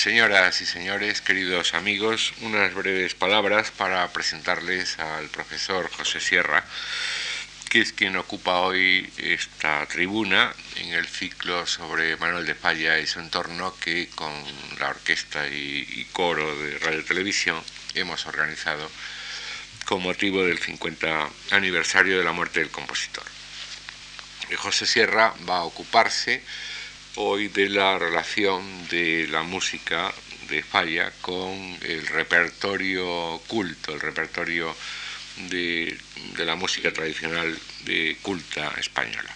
Señoras y señores, queridos amigos, unas breves palabras para presentarles al profesor José Sierra, que es quien ocupa hoy esta tribuna en el ciclo sobre Manuel de Falla y su entorno que con la orquesta y, coro de Radio Televisión hemos organizado con motivo del 50 aniversario de la muerte del compositor. José Sierra va a ocuparse hoy de la relación de la música de Falla con el repertorio culto, el repertorio de, la música tradicional de culta española.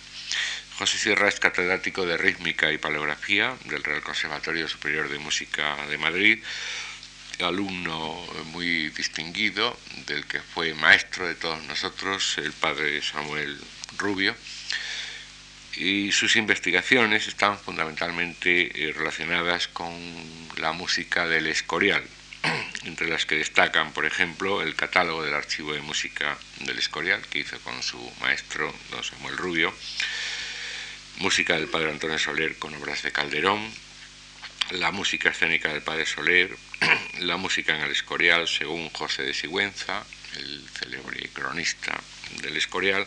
José Sierra es catedrático de rítmica y paleografía del Real Conservatorio Superior de Música de Madrid, alumno muy distinguido del que fue maestro de todos nosotros, el padre Samuel Rubio y sus investigaciones están fundamentalmente eh, relacionadas con la música del Escorial, entre las que destacan, por ejemplo, el catálogo del archivo de música del Escorial, que hizo con su maestro, don Samuel Rubio, música del padre Antonio Soler con obras de Calderón, la música escénica del padre Soler, la música en el Escorial según José de Sigüenza, el célebre cronista del Escorial,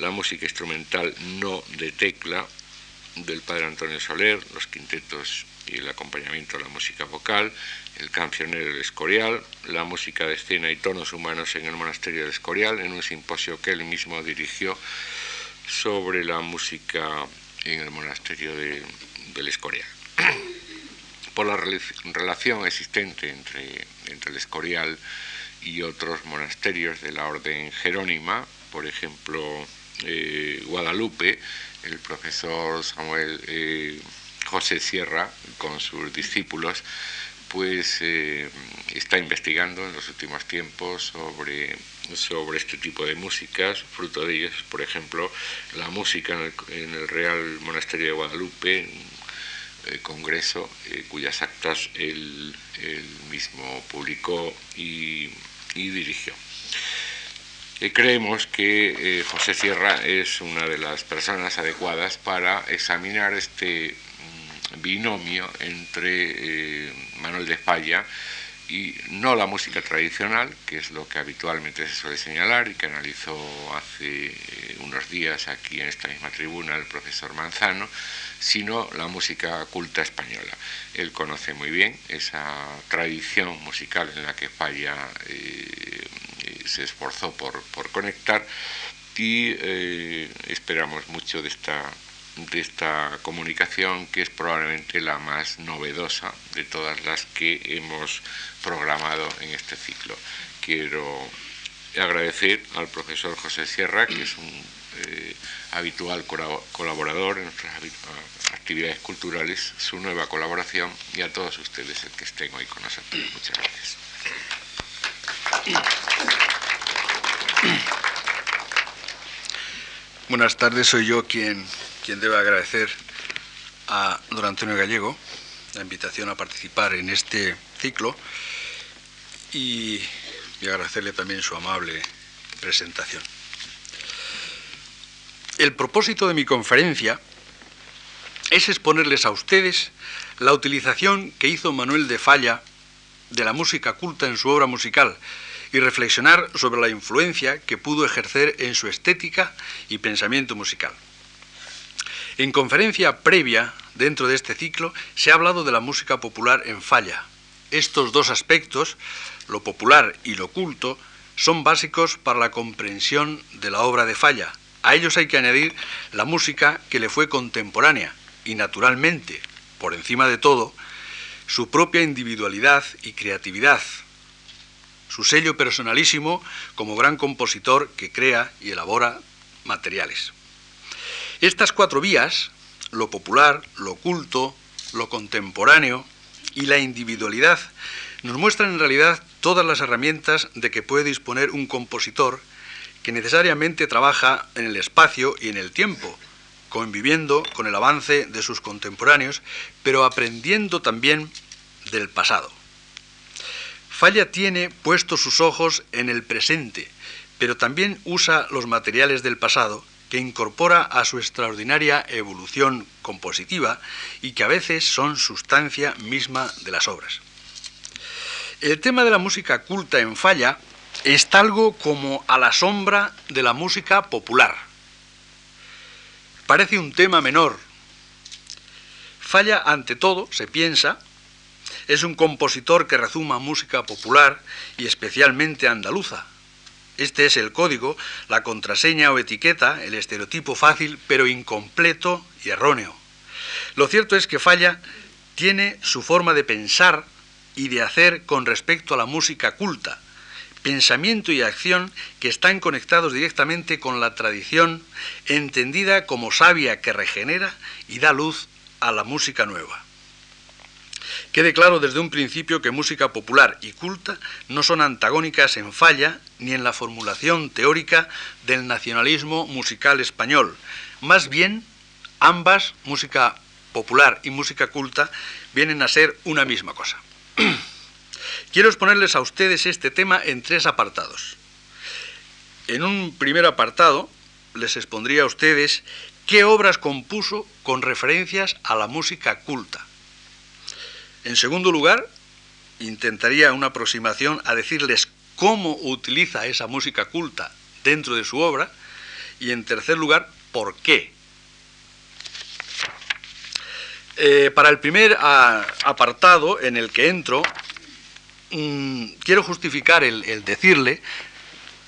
la música instrumental no de tecla del padre Antonio Soler, los quintetos y el acompañamiento a la música vocal, el cancionero del Escorial, la música de escena y tonos humanos en el monasterio del Escorial, en un simposio que él mismo dirigió sobre la música en el monasterio del Escorial. Por la relación existente entre, entre el Escorial y otros monasterios de la orden jerónima, por ejemplo, eh, Guadalupe, el profesor Samuel eh, José Sierra, con sus discípulos, pues eh, está investigando en los últimos tiempos sobre, sobre este tipo de músicas. Fruto de ellos, por ejemplo, la música en el, Real Monasterio de Guadalupe, congreso cuyas actas él, mismo publicó y dirigió creemos que eh, José Sierra es una de las personas adecuadas para examinar este mm, binomio entre eh, Manuel de Falla y no la música tradicional, que es lo que habitualmente se suele señalar y que analizó hace eh, unos días aquí en esta misma tribuna el profesor Manzano, sino la música culta española. Él conoce muy bien esa tradición musical en la que Falla se esforzó por, conectar y eh, esperamos mucho de esta, de esta comunicación que es probablemente la más novedosa de todas las que hemos programado en este ciclo. Quiero agradecer al profesor José Sierra, que es un eh, habitual colaborador en nuestras actividades culturales, su nueva colaboración y a todos ustedes el que estén hoy con nosotros. Muchas gracias. Buenas tardes, soy yo quien, quien debe agradecer a don Antonio Gallego la invitación a participar en este ciclo y, y agradecerle también su amable presentación. El propósito de mi conferencia es exponerles a ustedes la utilización que hizo Manuel de Falla de la música culta en su obra musical y reflexionar sobre la influencia que pudo ejercer en su estética y pensamiento musical. En conferencia previa dentro de este ciclo se ha hablado de la música popular en falla. Estos dos aspectos, lo popular y lo culto, son básicos para la comprensión de la obra de falla. A ellos hay que añadir la música que le fue contemporánea y naturalmente, por encima de todo, su propia individualidad y creatividad, su sello personalísimo como gran compositor que crea y elabora materiales. Estas cuatro vías, lo popular, lo culto, lo contemporáneo y la individualidad, nos muestran en realidad todas las herramientas de que puede disponer un compositor que necesariamente trabaja en el espacio y en el tiempo, conviviendo con el avance de sus contemporáneos, pero aprendiendo también del pasado. Falla tiene puestos sus ojos en el presente, pero también usa los materiales del pasado que incorpora a su extraordinaria evolución compositiva y que a veces son sustancia misma de las obras. El tema de la música culta en falla está algo como a la sombra de la música popular. Parece un tema menor. Falla ante todo, se piensa, es un compositor que rezuma música popular y especialmente andaluza, este es el código, la contraseña o etiqueta, el estereotipo fácil pero incompleto y erróneo. Lo cierto es que Falla tiene su forma de pensar y de hacer con respecto a la música culta, pensamiento y acción que están conectados directamente con la tradición, entendida como sabia que regenera y da luz a la música nueva. Quede claro desde un principio que música popular y culta no son antagónicas en falla ni en la formulación teórica del nacionalismo musical español. Más bien, ambas, música popular y música culta, vienen a ser una misma cosa. Quiero exponerles a ustedes este tema en tres apartados. En un primer apartado les expondría a ustedes qué obras compuso con referencias a la música culta. En segundo lugar, intentaría una aproximación a decirles cómo utiliza esa música culta dentro de su obra y en tercer lugar, por qué. Eh, para el primer apartado en el que entro, mm, quiero justificar el, decirle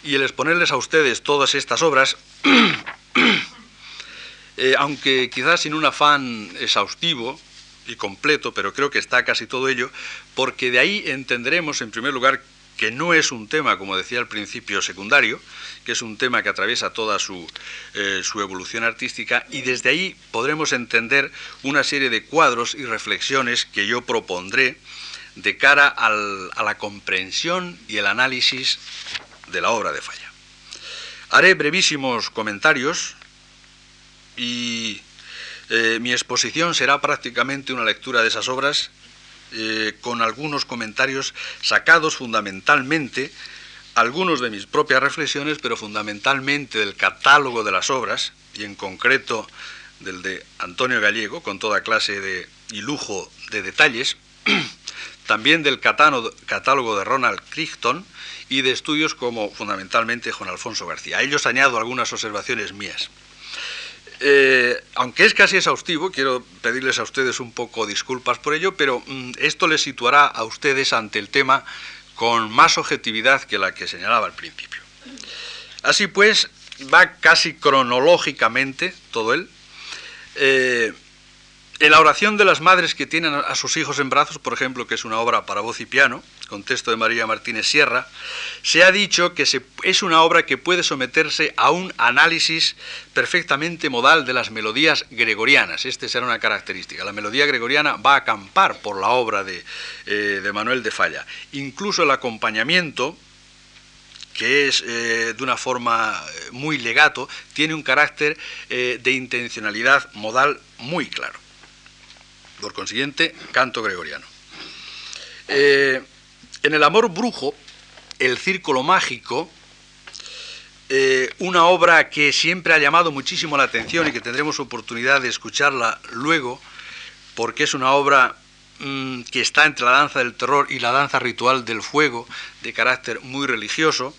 y el exponerles a ustedes todas estas obras, eh, aunque quizás sin un afán exhaustivo, y completo, pero creo que está casi todo ello, porque de ahí entenderemos, en primer lugar, que no es un tema, como decía al principio, secundario, que es un tema que atraviesa toda su, eh, su, evolución artística, y desde ahí podremos entender una serie de cuadros y reflexiones que yo propondré de cara a la comprensión y el análisis de la obra de Falla. Haré brevísimos comentarios y eh, mi exposición será prácticamente una lectura de esas obras eh, con algunos comentarios sacados fundamentalmente, algunos de mis propias reflexiones, pero fundamentalmente del catálogo de las obras, y en concreto del de Antonio Gallego, con toda clase de y lujo de detalles, también del catálogo de Ronald Crichton y de estudios como fundamentalmente Juan Alfonso García. A ellos añado algunas observaciones mías. Eh, aunque es casi exhaustivo, quiero pedirles a ustedes un poco disculpas por ello, pero mm, esto les situará a ustedes ante el tema con más objetividad que la que señalaba al principio. Así pues, va casi cronológicamente todo él. Eh, en la oración de las madres que tienen a sus hijos en brazos, por ejemplo, que es una obra para voz y piano, con texto de María Martínez Sierra, se ha dicho que es una obra que puede someterse a un análisis perfectamente modal de las melodías gregorianas. Esta será una característica. La melodía gregoriana va a acampar por la obra de, eh, Manuel de Falla. Incluso el acompañamiento, que es eh, de una forma eh, muy legato, tiene un carácter de intencionalidad modal muy claro. Por consiguiente, canto gregoriano. Eh, en El amor brujo, El círculo mágico, eh, una obra que siempre ha llamado muchísimo la atención y que tendremos oportunidad de escucharla luego, porque es una obra mm, que está entre la danza del terror y la danza ritual del fuego, de carácter muy religioso,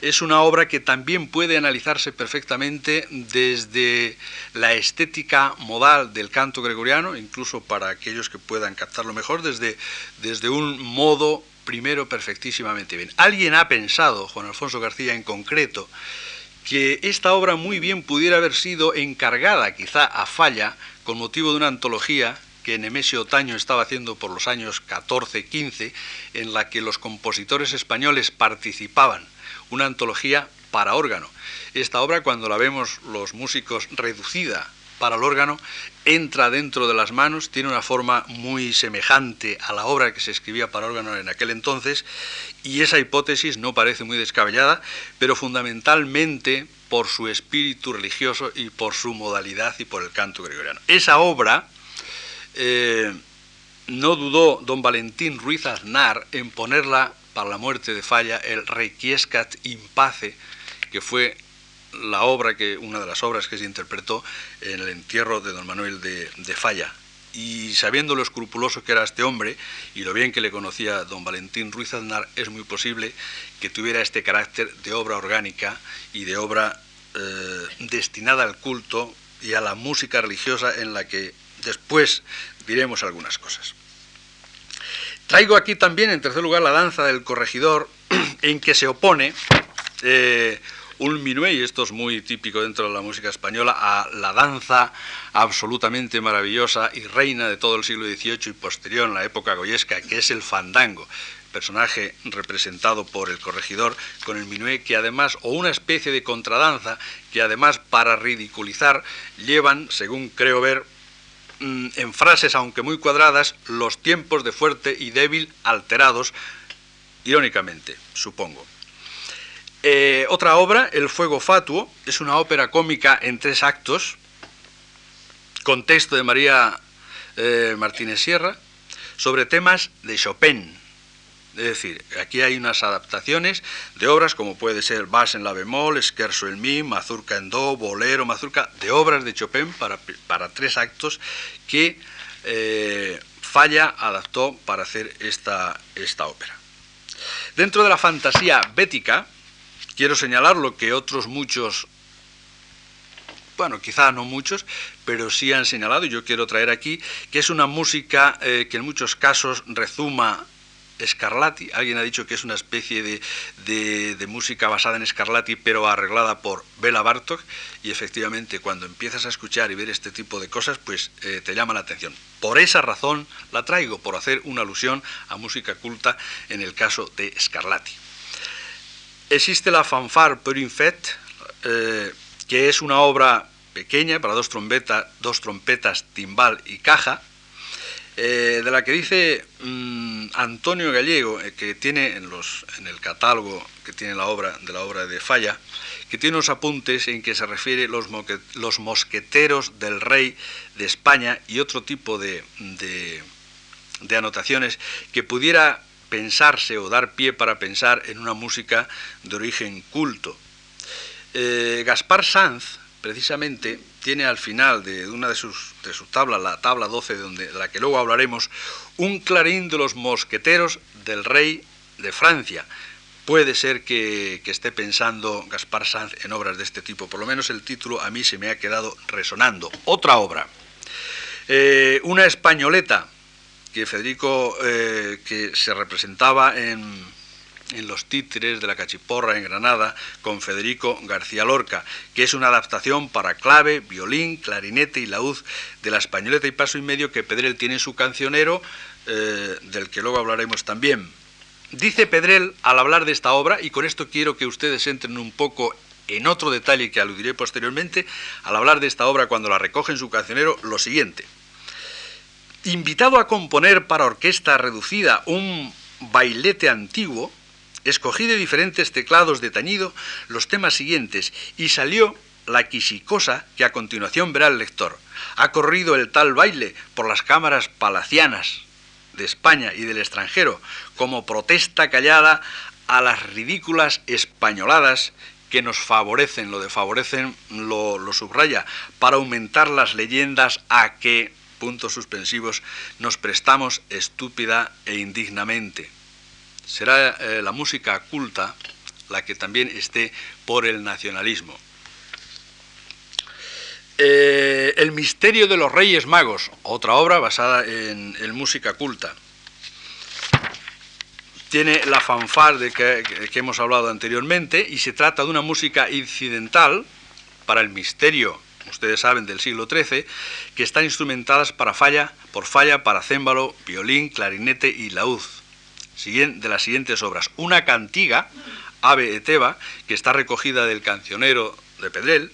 es una obra que también puede analizarse perfectamente desde la estética modal del canto gregoriano, incluso para aquellos que puedan captarlo mejor, desde, desde un modo primero perfectísimamente bien. Alguien ha pensado, Juan Alfonso García en concreto, que esta obra muy bien pudiera haber sido encargada quizá a falla con motivo de una antología que Nemesio Otaño estaba haciendo por los años 14-15, en la que los compositores españoles participaban una antología para órgano. Esta obra, cuando la vemos los músicos reducida para el órgano, entra dentro de las manos, tiene una forma muy semejante a la obra que se escribía para órgano en aquel entonces, y esa hipótesis no parece muy descabellada, pero fundamentalmente por su espíritu religioso y por su modalidad y por el canto gregoriano. Esa obra eh, no dudó don Valentín Ruiz Aznar en ponerla para la muerte de Falla el Requiescat in Pace, que fue la obra que, una de las obras que se interpretó en el entierro de don Manuel de, Falla. Y sabiendo lo escrupuloso que era este hombre y lo bien que le conocía don Valentín Ruiz Aznar, es muy posible que tuviera este carácter de obra orgánica y de obra eh, destinada al culto y a la música religiosa en la que después diremos algunas cosas. Traigo aquí también, en tercer lugar, la danza del corregidor, en que se opone eh, un minué, y esto es muy típico dentro de la música española, a la danza absolutamente maravillosa y reina de todo el siglo XVIII y posterior en la época goyesca, que es el fandango personaje representado por el corregidor con el minué, que además, o una especie de contradanza, que además para ridiculizar llevan, según creo ver, mm, en frases aunque muy cuadradas, los tiempos de fuerte y débil alterados, irónicamente, supongo. Eh, otra obra, El Fuego Fatuo, es una ópera cómica en tres actos, con texto de María eh, Martínez Sierra, sobre temas de Chopin. Es decir, aquí hay unas adaptaciones de obras como puede ser Bas en la bemol, Scherzo en mi, Mazurka en do, Bolero, Mazurka, de obras de Chopin para, para tres actos que eh, Falla adaptó para hacer esta, esta ópera. Dentro de la fantasía bética, Quiero señalar lo que otros muchos, bueno, quizá no muchos, pero sí han señalado, y yo quiero traer aquí, que es una música eh, que en muchos casos rezuma Scarlatti. Alguien ha dicho que es una especie de, de, música basada en Scarlatti, pero arreglada por Bela Bartok. Y efectivamente, cuando empiezas a escuchar y ver este tipo de cosas, pues eh, te llama la atención. Por esa razón la traigo, por hacer una alusión a música culta en el caso de Scarlatti. Existe la fanfare per une eh, que es una obra pequeña para dos, dos trompetas, timbal y caja, eh, de la que dice mm, Antonio Gallego, eh, que tiene en, el catálogo que tiene la obra de la obra de Falla, que tiene unos apuntes en que se refiere los, los mosqueteros del rey de España y otro tipo de anotaciones que pudiera pensarse o dar pie para pensar en una música de origen culto. Eh, Gaspar Sanz, precisamente, tiene al final de una de sus, de sus tablas, la tabla 12, de, la que luego hablaremos, un clarín de los mosqueteros del rey de Francia. Puede ser que, esté pensando Gaspar Sanz en obras de este tipo, por lo menos el título a mí se me ha quedado resonando. Otra obra, eh, una españoleta, que Federico, eh, que se representaba en, en los títeres de la cachiporra en Granada con Federico García Lorca, que es una adaptación para clave, violín, clarinete y laúd de la españoleta y paso y medio que Pedrel tiene en su cancionero, eh, del que luego hablaremos también. Dice Pedrel al hablar de esta obra, y con esto quiero que ustedes entren un poco en otro detalle que aludiré posteriormente, al hablar de esta obra cuando la recoge en su cancionero, lo siguiente. Invitado a componer para orquesta reducida un bailete antiguo, escogí de diferentes teclados de tañido los temas siguientes y salió la quisicosa que a continuación verá el lector. Ha corrido el tal baile por las cámaras palacianas de España y del extranjero como protesta callada a las ridículas españoladas que nos favorecen, lo de favorecen lo, lo subraya, para aumentar las leyendas a que puntos suspensivos, nos prestamos estúpida e indignamente. Será eh, la música culta la que también esté por el nacionalismo. Eh, el misterio de los Reyes Magos, otra obra basada en, música culta. Tiene la fanfar de que, que hemos hablado anteriormente y se trata de una música incidental para el misterio ustedes saben, del siglo XIII, que están instrumentadas para falla, por falla, para cémbalo, violín, clarinete y laúd. De las siguientes obras. Una cantiga, Ave Eteba, que está recogida del cancionero de Pedrel.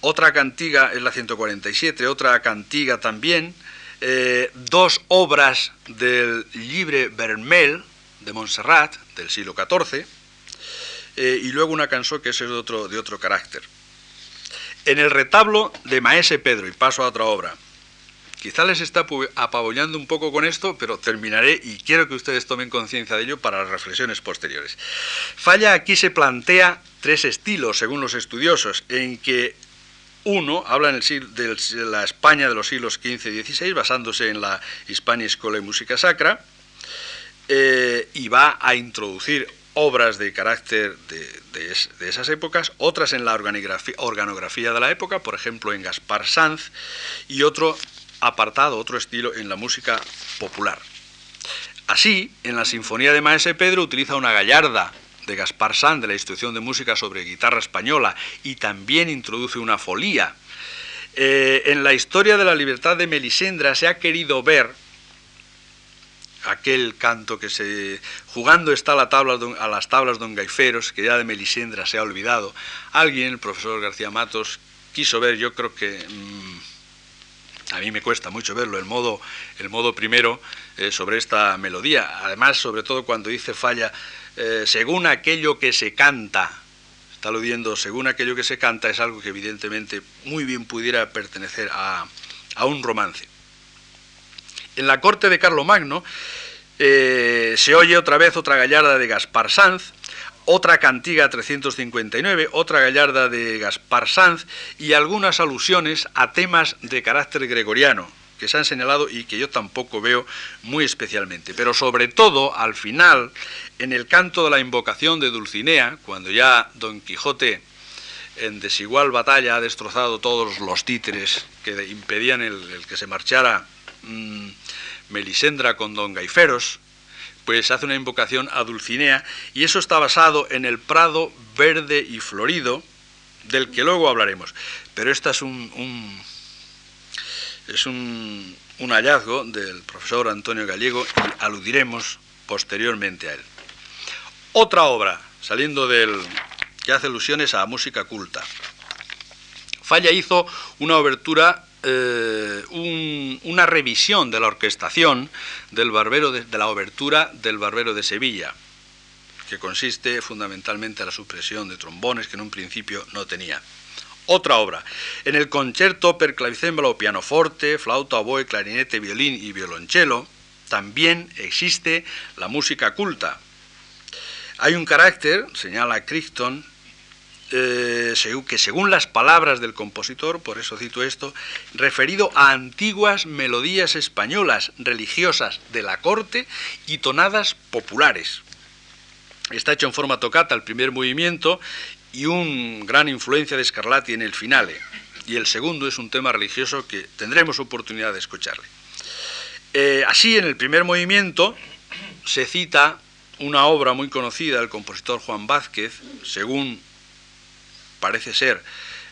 Otra cantiga es la 147, otra cantiga también. Eh, dos obras del Libre Vermel de Montserrat, del siglo XIV. Eh, y luego una canción que es de otro, de otro carácter. En el retablo de Maese Pedro, y paso a otra obra, Quizá les está apabullando un poco con esto, pero terminaré y quiero que ustedes tomen conciencia de ello para las reflexiones posteriores. Falla aquí se plantea tres estilos, según los estudiosos, en que uno habla en de la España de los siglos XV y XVI, basándose en la Hispania Escola y Música Sacra, eh, y va a introducir obras de carácter de, esas épocas, otras en la organografía de la época, por ejemplo en Gaspar Sanz, y otro apartado, otro estilo en la música popular. Así, en la Sinfonía de Maese Pedro utiliza una gallarda de Gaspar Sanz de la instrucción de música sobre guitarra española y también introduce una folía. Eh, en la historia de la libertad de Melisendra se ha querido ver aquel canto que se jugando está la tabla, a las tablas don Gaiferos, que ya de Melisendra se ha olvidado. Alguien, el profesor García Matos, quiso ver, yo creo que mm, a mí me cuesta mucho verlo, el modo, el modo primero eh, sobre esta melodía. Además, sobre todo cuando dice falla, eh, según aquello que se canta, está aludiendo, según aquello que se canta, es algo que evidentemente muy bien pudiera pertenecer a, a un romance. En la corte de Carlomagno eh, se oye otra vez otra gallarda de Gaspar Sanz, otra cantiga 359, otra gallarda de Gaspar Sanz y algunas alusiones a temas de carácter gregoriano que se han señalado y que yo tampoco veo muy especialmente. Pero sobre todo, al final, en el canto de la invocación de Dulcinea, cuando ya Don Quijote en desigual batalla ha destrozado todos los títeres que impedían el, que se marchara mm, Melisendra con Don Gaiferos, pues hace una invocación a Dulcinea y eso está basado en el prado verde y florido, del que luego hablaremos. Pero este es un, es un, un hallazgo del profesor Antonio Gallego y aludiremos posteriormente a él. Otra obra, saliendo del que hace alusiones a música culta. Falla hizo una obertura eh, una revisión de la orquestación del barbero de, la obertura del Barbero de Sevilla, que consiste fundamentalmente en la supresión de trombones que en un principio no tenía. Otra obra. En el concierto per clavicémbalo, pianoforte, flauta, oboe, clarinete, violín y violonchelo, también existe la música culta. Hay un carácter, señala Crichton, eh, que según las palabras del compositor, por eso cito esto, referido a antiguas melodías españolas religiosas de la corte y tonadas populares. Está hecho en forma tocata el primer movimiento y un gran influencia de Scarlatti en el finale. Y el segundo es un tema religioso que tendremos oportunidad de escucharle. Eh, así, en el primer movimiento se cita una obra muy conocida del compositor Juan Vázquez, según parece ser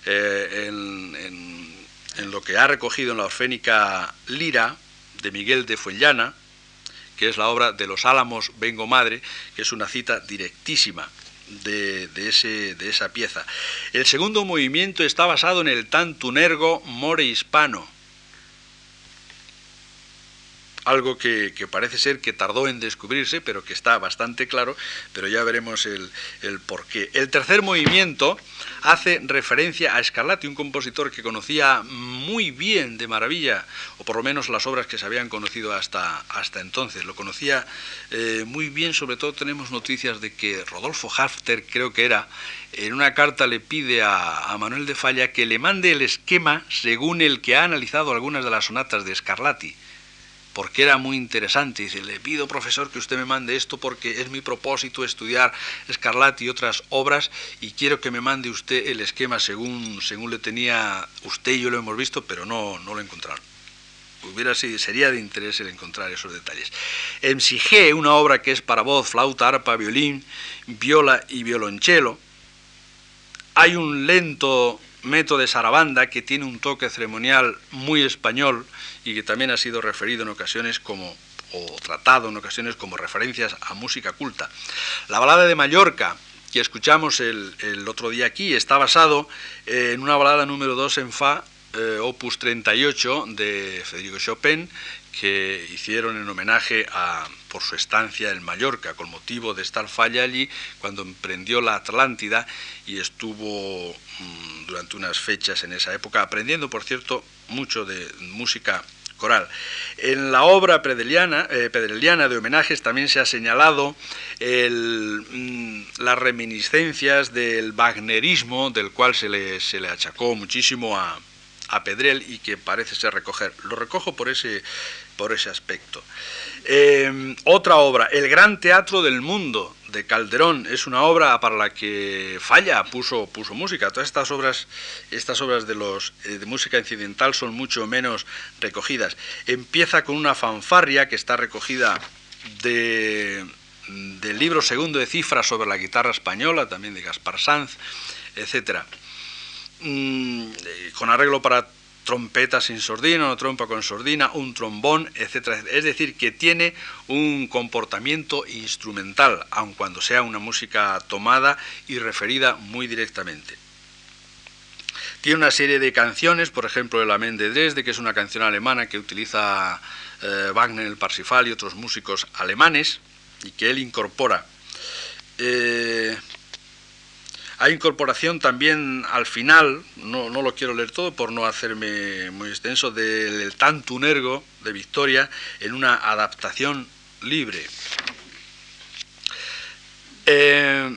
eh, en, lo que ha recogido en la orfénica Lira de Miguel de Fuenllana, que es la obra de Los Álamos Vengo Madre, que es una cita directísima de, ese, de esa pieza. El segundo movimiento está basado en el tantunergo more hispano, algo que, parece ser que tardó en descubrirse, pero que está bastante claro, pero ya veremos el, el porqué. El tercer movimiento hace referencia a Scarlatti, un compositor que conocía muy bien de maravilla, o por lo menos las obras que se habían conocido hasta, hasta entonces. Lo conocía eh, muy bien, sobre todo tenemos noticias de que Rodolfo Hafter, creo que era, en una carta le pide a, a Manuel de Falla que le mande el esquema según el que ha analizado algunas de las sonatas de Scarlatti porque era muy interesante. Dice, le pido, profesor, que usted me mande esto porque es mi propósito estudiar Scarlatti y otras obras y quiero que me mande usted el esquema según, según le tenía usted y yo lo hemos visto, pero no, no lo encontraron. Hubiera sido, sería de interés el encontrar esos detalles. Sige, una obra que es para voz, flauta, arpa, violín, viola y violonchelo, hay un lento método de sarabanda que tiene un toque ceremonial muy español, y que también ha sido referido en ocasiones como o tratado en ocasiones como referencias a música culta. La balada de Mallorca, que escuchamos el, otro día aquí, está basado en una balada número 2 en Fa, eh, opus 38 de Federico Chopin, que hicieron en homenaje a, por su estancia en Mallorca, con motivo de estar falla allí cuando emprendió la Atlántida y estuvo mm, durante unas fechas en esa época, aprendiendo, por cierto, mucho de música coral. En la obra pedreliana, eh, de homenajes también se ha señalado mm, las reminiscencias del wagnerismo, del cual se le, se le achacó muchísimo a, a Pedrel y que parece ser recoger. Lo recojo por ese, por ese aspecto. Eh, otra obra, El Gran Teatro del Mundo, de Calderón, es una obra para la que Falla puso, puso música. Todas estas obras, estas obras de, los, eh, de música incidental son mucho menos recogidas. Empieza con una fanfarria que está recogida de, del libro segundo de cifras sobre la guitarra española, también de Gaspar Sanz, etc. Mm, eh, con arreglo para trompeta sin sordina, una trompa con sordina, un trombón, etc. Es decir, que tiene un comportamiento instrumental, aun cuando sea una música tomada y referida muy directamente. Tiene una serie de canciones, por ejemplo, El Amén de Dresde, que es una canción alemana que utiliza eh, Wagner, el Parsifal y otros músicos alemanes, y que él incorpora. Eh, hay incorporación también al final, no, lo quiero leer todo por no hacerme muy extenso, del Tantunergo de Victoria en una adaptación libre. Eh,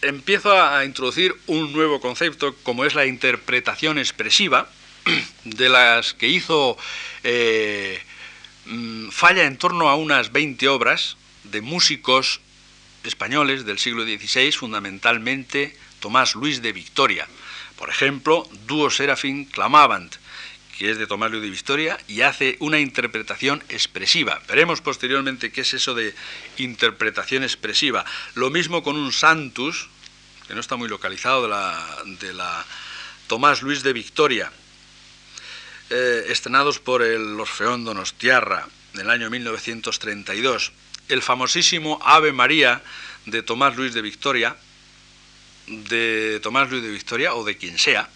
empiezo a introducir un nuevo concepto como es la interpretación expresiva, de las que hizo eh, mm, falla en torno a unas 20 obras de músicos españoles del siglo XVI, fundamentalmente Tomás Luis de Victoria. Por ejemplo, Dúo Serafín Clamavant, que es de Tomás Luis de Victoria, y hace una interpretación expresiva. Veremos posteriormente qué es eso de interpretación expresiva. Lo mismo con un Santus, que no está muy localizado, de la, de la Tomás Luis de Victoria, eh, estrenados por el Orfeón Donostiarra en el año 1932 el famosísimo Ave María de Tomás Luis de Victoria, de Tomás Luis de Victoria o de quien sea,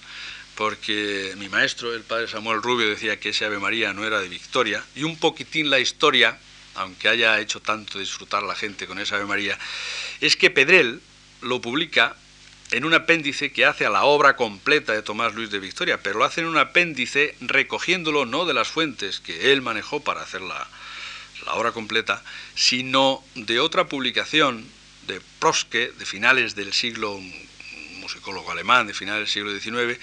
porque mi maestro, el padre Samuel Rubio, decía que ese Ave María no era de Victoria, y un poquitín la historia, aunque haya hecho tanto disfrutar la gente con esa Ave María, es que Pedrel lo publica en un apéndice que hace a la obra completa de Tomás Luis de Victoria, pero lo hace en un apéndice recogiéndolo no de las fuentes que él manejó para hacer la, la obra completa, sino de otra publicación de Proske de finales del siglo, musicólogo alemán de finales del siglo XIX,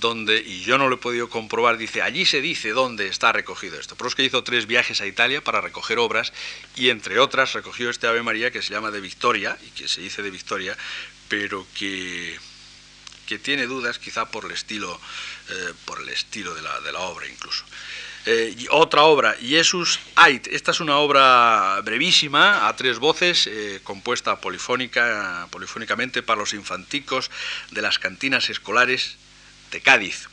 donde, y yo no lo he podido comprobar, dice, allí se dice dónde está recogido esto. Proske hizo tres viajes a Italia para recoger obras y entre otras recogió este Ave María que se llama de Victoria y que se dice de Victoria, pero que, que tiene dudas quizá por el estilo, eh, por el estilo de la, de la obra incluso. Eh, otra obra, Jesus Ait. Esta es una obra brevísima, a tres voces, eh, compuesta polifónica, polifónicamente para los infanticos de las cantinas escolares de Cádiz.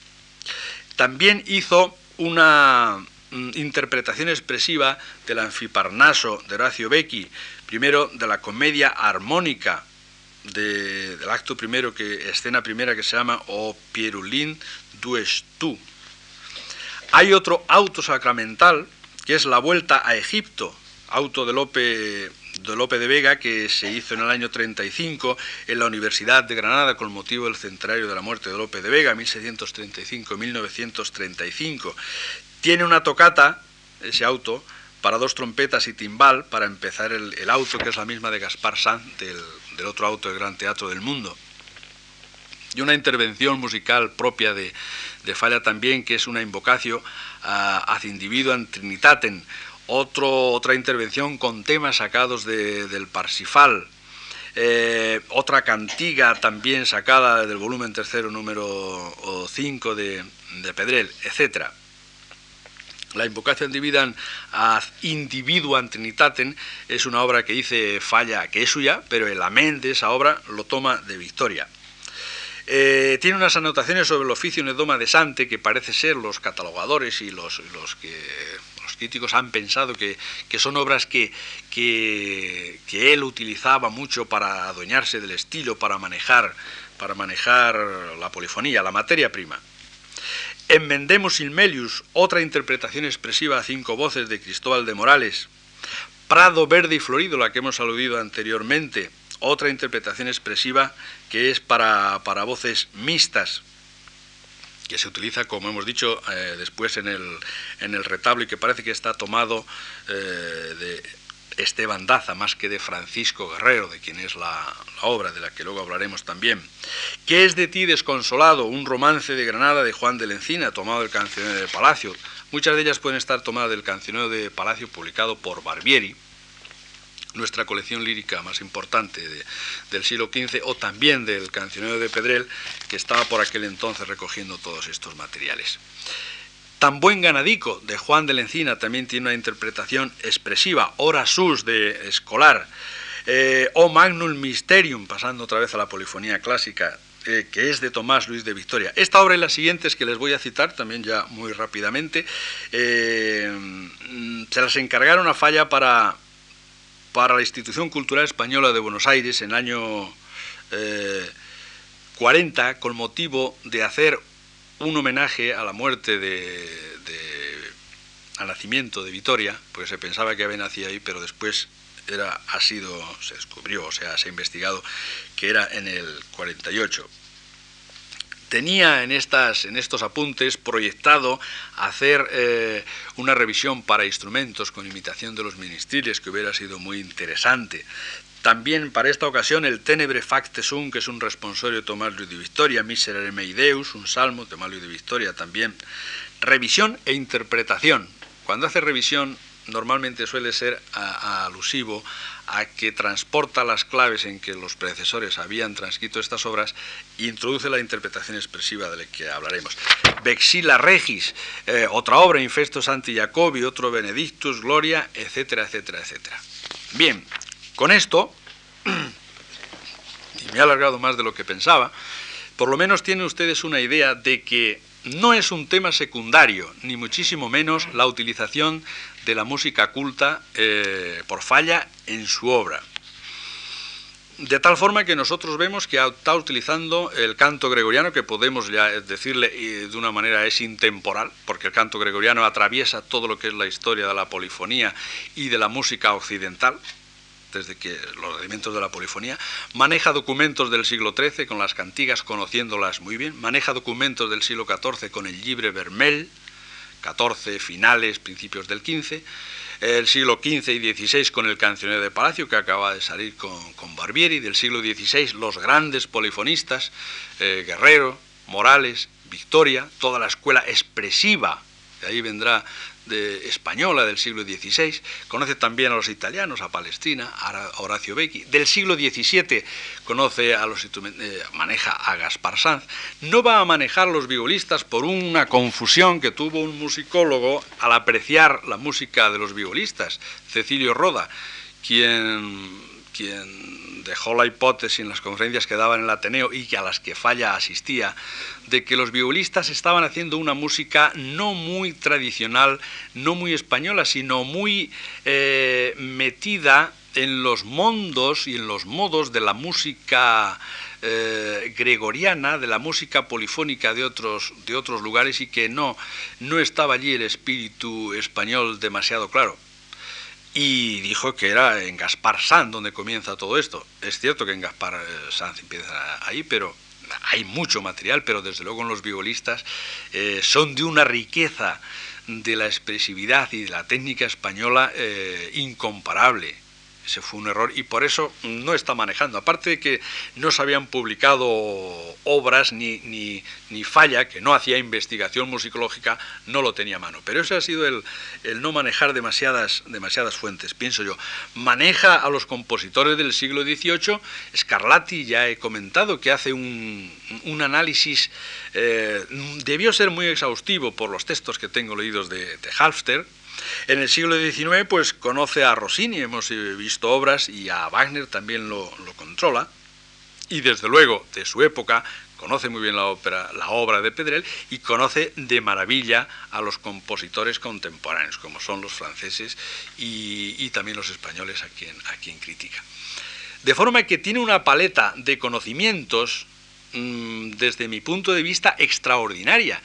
También hizo una mm, interpretación expresiva del Anfiparnaso de Horacio Becchi, primero de la comedia armónica del acto primero, que, escena primera que se llama O Pierulin dues tu, hay otro auto sacramental, que es la vuelta a Egipto, auto de Lope, de Vega, que se hizo en el año 35 en la Universidad de Granada con motivo del centenario de la muerte de Lope de Vega, 1635-1935. Tiene una tocata, ese auto, para dos trompetas y timbal, para empezar el, auto, que es la misma de Gaspar Sanz, del, del otro auto del Gran Teatro del Mundo y una intervención musical propia de, de Falla también, que es una invocación ad individuam trinitatem, otro, otra intervención con temas sacados del Parsifal, eh, otra cantiga también sacada del volumen tercero número 5 de, de Pedrel, etc. La invocación dividan ad individuam trinitatem es una obra que dice Falla que es suya, pero el amén de esa obra lo toma de Victoria. Eh, tiene unas anotaciones sobre el oficio Nedoma de Sante que parece ser los catalogadores y los, los que los críticos han pensado que, son obras que, que, él utilizaba mucho para adueñarse del estilo, para manejar, para manejar la polifonía, la materia prima. En Mendemus Ilmelius, otra interpretación expresiva a cinco voces de Cristóbal de Morales. Prado Verde y Florido, la que hemos aludido anteriormente, otra interpretación expresiva que es para, voces mixtas. que se utiliza, como hemos dicho, eh, después en el, en el, retablo y que parece que está tomado eh, de Esteban Daza, más que de Francisco Guerrero, de quien es la, la, obra, de la que luego hablaremos también. ¿Qué es de ti desconsolado? Un romance de Granada de Juan de la Encina, tomado del Cancionero de Palacio. Muchas de ellas pueden estar tomadas del Cancionero de Palacio, publicado por Barbieri, nuestra colección lírica más importante del siglo XV, o también del Cancionero de Pedrel, que estaba por aquel entonces recogiendo todos estos materiales. Tan buen ganadico de Juan de la Encina también tiene una interpretación expresiva, Hora sus de Escolar, eh, O Magnum Mysterium, pasando otra vez a la polifonía clásica, eh, que es de Tomás Luis de Victoria. Esta obra y las siguientes que les voy a citar, también ya muy rápidamente, eh, mm, se las encargaron a Falla para, para la Institución Cultural Española de Buenos Aires en el año 40 eh, con motivo de hacer un homenaje a la muerte de, al nacimiento de Vitoria, porque se pensaba que había nacido ahí, pero después era, ha sido, se descubrió, o sea, se ha investigado que era en el 48 tenía en, estas, en estos apuntes proyectado hacer eh, una revisión para instrumentos con imitación de los ministerios, que hubiera sido muy interesante. También para esta ocasión el Tenebre Facte Sum, que es un responsorio de Tomás Luis de Victoria, Miserere Meideus, un salmo de Tomás Luis de Victoria también. Revisión e interpretación. Cuando hace revisión normalmente suele ser alusivo a que transporta las claves en que los predecesores habían transcrito estas obras e introduce la interpretación expresiva de la que hablaremos. Vexila Regis, eh, otra obra, Infesto Santi Jacobi, otro Benedictus, Gloria, etcétera, etcétera, etcétera. Bien, con esto, y me he alargado más de lo que pensaba, por lo menos tienen ustedes una idea de que no es un tema secundario, ni muchísimo menos la utilización de la música culta eh, por falla en su obra. De tal forma que nosotros vemos que está utilizando el canto gregoriano, que podemos ya decirle de una manera es intemporal, porque el canto gregoriano atraviesa todo lo que es la historia de la polifonía y de la música occidental, desde que los elementos de la polifonía, maneja documentos del siglo XIII con las cantigas, conociéndolas muy bien, maneja documentos del siglo XIV con el libre Vermel, 14, finales, principios del 15, el siglo XV y XVI con el Cancionero de Palacio, que acaba de salir con, Barbieri, del siglo XVI los grandes polifonistas, eh, Guerrero, Morales, Victoria, toda la escuela expresiva, de ahí vendrá española del siglo XVI, conoce también a los italianos, a Palestina, a Horacio Becchi. Del siglo XVII conoce a los eh, maneja a Gaspar Sanz. No va a manejar los vigolistas por una confusión que tuvo un musicólogo al apreciar la música de los vigolistas, Cecilio Roda, quien, quien dejó la hipótesis en las conferencias que daba en el Ateneo y que a las que Falla asistía, de que los violinistas estaban haciendo una música no muy tradicional, no muy española, sino muy eh, metida en los mundos y en los modos de la música eh, gregoriana, de la música polifónica de otros, de otros lugares y que no, no estaba allí el espíritu español demasiado claro y dijo que era en Gaspar Sanz donde comienza todo esto. Es cierto que en Gaspar eh, Sanz empieza ahí, pero hay mucho material, pero desde luego los vigolistas eh, son de una riqueza de la expresividad y de la técnica española eh, incomparable. Ese fue un error y por eso no está manejando. Aparte de que no se habían publicado obras ni, ni, ni falla, que no hacía investigación musicológica, no lo tenía a mano. Pero ese ha sido el, el no manejar demasiadas, demasiadas fuentes, pienso yo. Maneja a los compositores del siglo XVIII. Scarlatti, ya he comentado, que hace un, un análisis, eh, debió ser muy exhaustivo por los textos que tengo leídos de, de Halfter, en el siglo XIX, pues conoce a Rossini, hemos visto obras, y a Wagner también lo, controla, y desde luego, de su época, conoce muy bien la, ópera, la obra de Pedrel y conoce de maravilla a los compositores contemporáneos, como son los franceses y, también los españoles a quien, a quien critica. De forma que tiene una paleta de conocimientos, mm, desde mi punto de vista, extraordinaria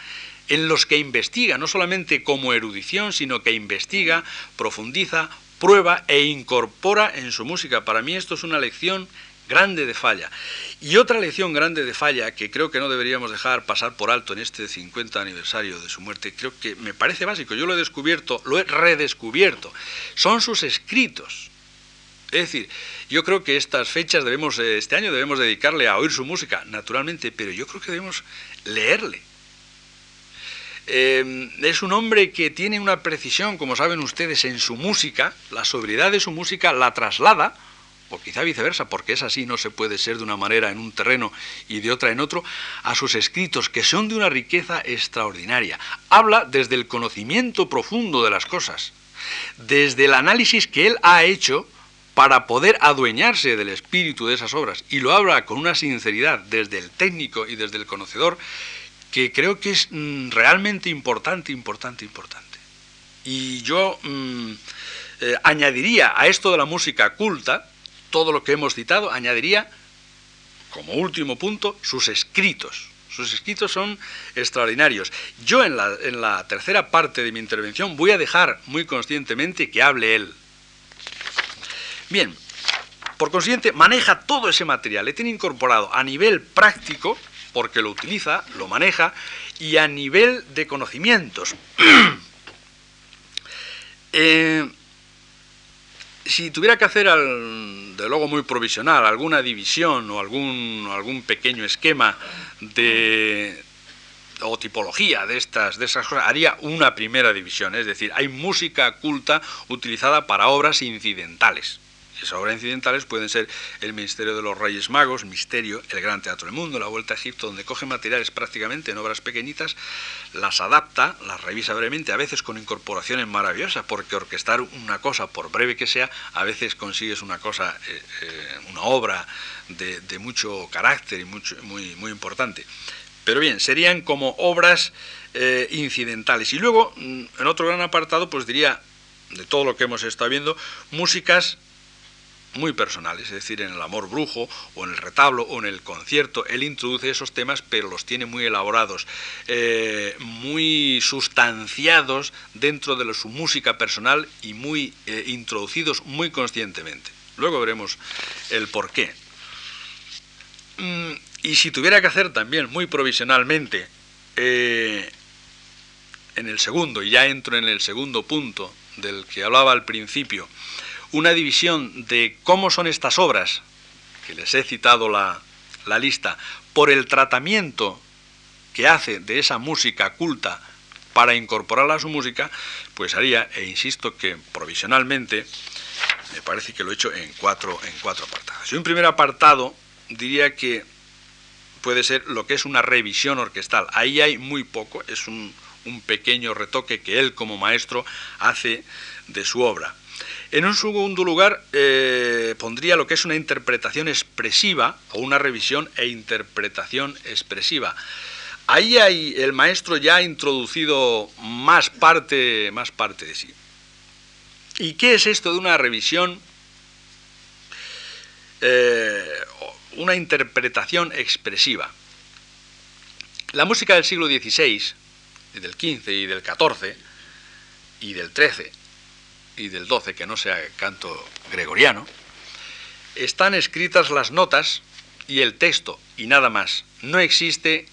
en los que investiga, no solamente como erudición, sino que investiga, profundiza, prueba e incorpora en su música. Para mí esto es una lección grande de Falla. Y otra lección grande de Falla que creo que no deberíamos dejar pasar por alto en este 50 aniversario de su muerte, creo que me parece básico, yo lo he descubierto, lo he redescubierto, son sus escritos. Es decir, yo creo que estas fechas debemos, eh, este año debemos dedicarle a oír su música, naturalmente, pero yo creo que debemos leerle. Eh, es un hombre que tiene una precisión, como saben ustedes, en su música, la sobriedad de su música la traslada o quizá viceversa, porque es así, no se puede ser de una manera en un terreno y de otra en otro, a sus escritos, que son de una riqueza extraordinaria. Habla desde el conocimiento profundo de las cosas, desde el análisis que él ha hecho para poder adueñarse del espíritu de esas obras, y lo habla con una sinceridad desde el técnico y desde el conocedor, que creo que es mm, realmente importante, importante, importante. Y yo mm, eh, añadiría a esto de la música culta, todo lo que hemos citado, añadiría, como último punto, sus escritos. Sus escritos son extraordinarios. Yo en la, en la tercera parte de mi intervención voy a dejar muy conscientemente que hable él. Bien, por consiguiente, maneja todo ese material, le tiene incorporado a nivel práctico, porque lo utiliza, lo maneja, y a nivel de conocimientos. eh, si tuviera que hacer, de luego muy provisional, alguna división o algún, algún pequeño esquema de, o tipología de estas, de esas cosas, haría una primera división. Es decir, hay música culta utilizada para obras incidentales. Esas obras incidentales pueden ser el Ministerio de los Reyes Magos, Misterio, el Gran Teatro del Mundo, la Vuelta a Egipto, donde coge materiales prácticamente en obras pequeñitas, las adapta, las revisa brevemente, a veces con incorporaciones maravillosas, porque orquestar una cosa, por breve que sea, a veces consigues una cosa, eh, eh, una obra de, mucho carácter y mucho, muy, muy importante. Pero bien, serían como obras eh, incidentales. Y luego, mm, en otro gran apartado, pues diría, de todo lo que hemos estado viendo, músicas muy personales, es decir, en el amor brujo o en el retablo o en el concierto, él introduce esos temas, pero los tiene muy elaborados, eh, muy sustanciados dentro de su música personal y muy eh, introducidos muy conscientemente. Luego veremos el por qué. Mm, y si tuviera que hacer también muy provisionalmente, eh, en el segundo, y ya entro en el segundo punto del que hablaba al principio, una división de cómo son estas obras, que les he citado la, lista, por el tratamiento que hace de esa música culta para incorporarla a su música, pues haría, e insisto que provisionalmente, me parece que lo he hecho en cuatro, en cuatro apartados. Y un primer apartado diría que puede ser lo que es una revisión orquestal. Ahí hay muy poco, es un, un pequeño retoque que él como maestro hace de su obra. En un segundo lugar, eh, pondría lo que es una interpretación expresiva o una revisión e interpretación expresiva. Ahí hay, el maestro ya ha introducido más parte, más parte de sí. ¿Y qué es esto de una revisión? Eh, una interpretación expresiva. La música del siglo XVI, del XV y del XIV y del XIII y del 12, que no sea canto gregoriano, están escritas las notas y el texto y nada más. No existe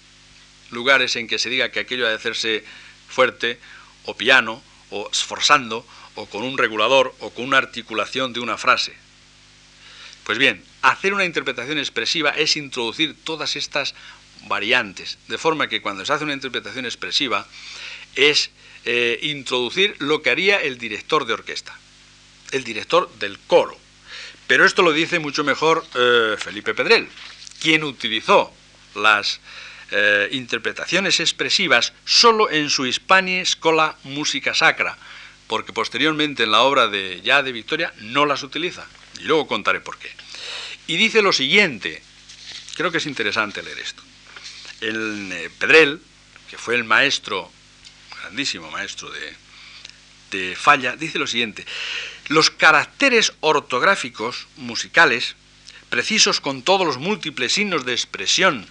lugares en que se diga que aquello ha de hacerse fuerte o piano o esforzando o con un regulador o con una articulación de una frase. Pues bien, hacer una interpretación expresiva es introducir todas estas variantes, de forma que cuando se hace una interpretación expresiva es eh, introducir lo que haría el director de orquesta, el director del coro. Pero esto lo dice mucho mejor eh, Felipe Pedrel, quien utilizó las eh, interpretaciones expresivas solo en su Hispania Scola Música Sacra, porque posteriormente en la obra de ya de Victoria no las utiliza. Y luego contaré por qué. Y dice lo siguiente, creo que es interesante leer esto. El Pedrel, que fue el maestro grandísimo maestro de, de Falla, dice lo siguiente, los caracteres ortográficos musicales, precisos con todos los múltiples signos de expresión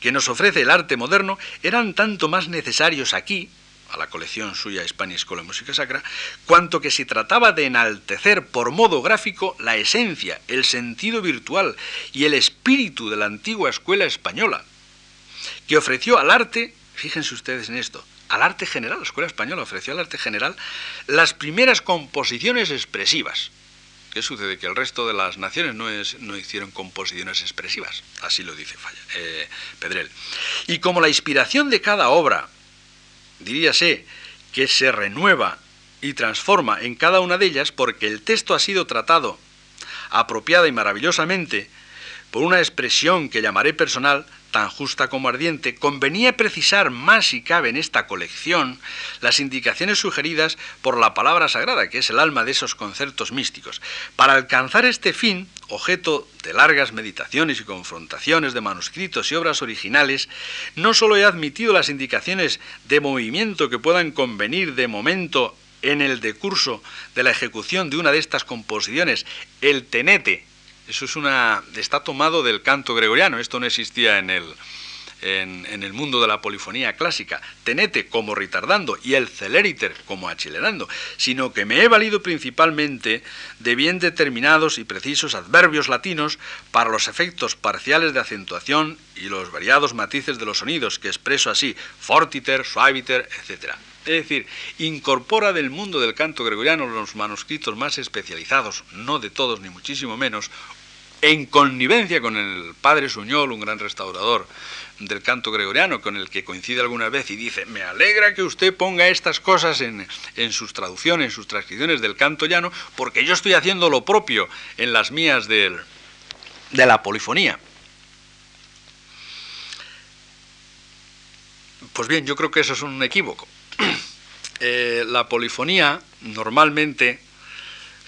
que nos ofrece el arte moderno, eran tanto más necesarios aquí, a la colección suya Hispania Escuela de Música Sacra, cuanto que se trataba de enaltecer por modo gráfico la esencia, el sentido virtual y el espíritu de la antigua escuela española, que ofreció al arte, fíjense ustedes en esto, al arte general, la escuela española ofreció al arte general las primeras composiciones expresivas. ¿Qué sucede? Que el resto de las naciones no, es, no hicieron composiciones expresivas, así lo dice Falla, eh, Pedrel. Y como la inspiración de cada obra diríase, que se renueva y transforma en cada una de ellas porque el texto ha sido tratado apropiada y maravillosamente por una expresión que llamaré personal, tan justa como ardiente, convenía precisar más si cabe en esta colección las indicaciones sugeridas por la palabra sagrada, que es el alma de esos conceptos místicos. Para alcanzar este fin, objeto de largas meditaciones y confrontaciones de manuscritos y obras originales, no solo he admitido las indicaciones de movimiento que puedan convenir de momento en el decurso de la ejecución de una de estas composiciones, el tenete, eso es una, está tomado del canto gregoriano, esto no existía en el, en, el mundo de la polifonía clásica, tenete como retardando y el celeriter como acelerando, sino que me he valido principalmente de bien determinados y precisos adverbios latinos para los efectos parciales de acentuación y los variados matices de los sonidos, que expreso así, fortiter, suaviter, etc. Es decir, incorpora del mundo del canto gregoriano los manuscritos más especializados, no de todos ni muchísimo menos, en connivencia con el padre Suñol, un gran restaurador del canto gregoriano, con el que coincide alguna vez y dice, me alegra que usted ponga estas cosas en, sus traducciones, en sus transcripciones del canto llano, porque yo estoy haciendo lo propio en las mías de la polifonía. Pues bien, yo creo que eso es un equívoco. Eh, la polifonía normalmente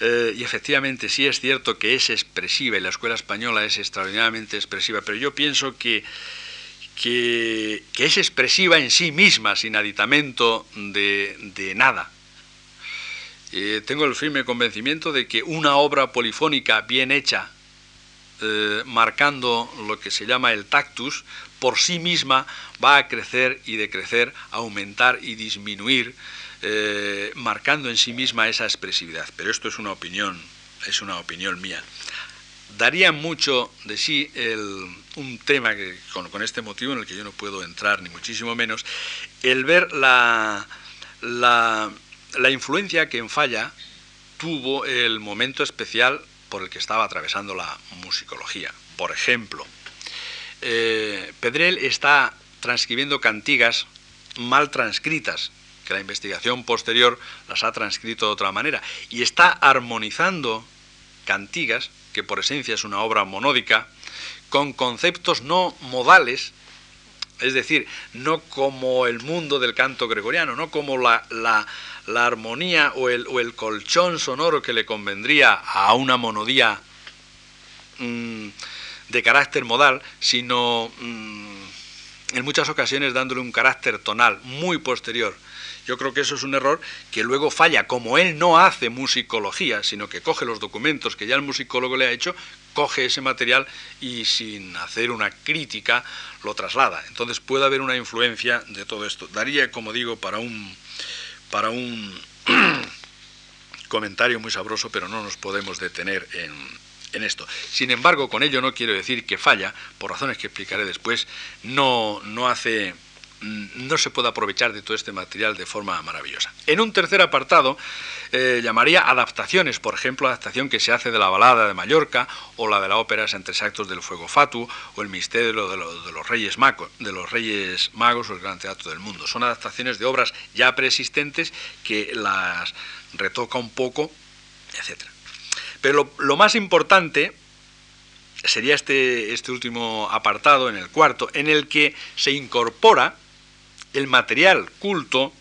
eh, y efectivamente sí es cierto que es expresiva y la escuela española es extraordinariamente expresiva, pero yo pienso que, que, es expresiva en sí misma, sin aditamento de, nada. Eh, tengo el firme convencimiento de que una obra polifónica bien hecha, eh, marcando lo que se llama el tactus, por sí misma va a crecer y decrecer, aumentar y disminuir eh, marcando en sí misma esa expresividad. Pero esto es una opinión, es una opinión mía. Daría mucho de sí un tema que, con, este motivo en el que yo no puedo entrar, ni muchísimo menos, el ver la, la, influencia que en Falla tuvo el momento especial por el que estaba atravesando la musicología. Por ejemplo, eh, Pedrel está transcribiendo cantigas mal transcritas, que la investigación posterior las ha transcrito de otra manera, y está armonizando cantigas, que por esencia es una obra monódica, con conceptos no modales, es decir, no como el mundo del canto gregoriano, no como la, la, armonía o el, o el, colchón sonoro que le convendría a una monodía mm, de carácter modal, sino mm, en muchas ocasiones dándole un carácter tonal muy posterior yo creo que eso es un error que luego falla, como él no hace musicología, sino que coge los documentos que ya el musicólogo le ha hecho, coge ese material y sin hacer una crítica lo traslada. Entonces puede haber una influencia de todo esto. Daría, como digo, para un, para un comentario muy sabroso, pero no nos podemos detener en, en esto. Sin embargo, con ello no quiero decir que falla, por razones que explicaré después, no, no hace no se puede aprovechar de todo este material de forma maravillosa. En un tercer apartado eh, llamaría adaptaciones, por ejemplo, adaptación que se hace de la balada de Mallorca o la de la ópera Entre Actos del Fuego Fatu o el misterio de, los Reyes Magos, de los Reyes Magos o el Gran Teatro del Mundo. Son adaptaciones de obras ya preexistentes que las retoca un poco, etc. Pero lo, más importante sería este, este último apartado, en el cuarto, en el que se incorpora el material culto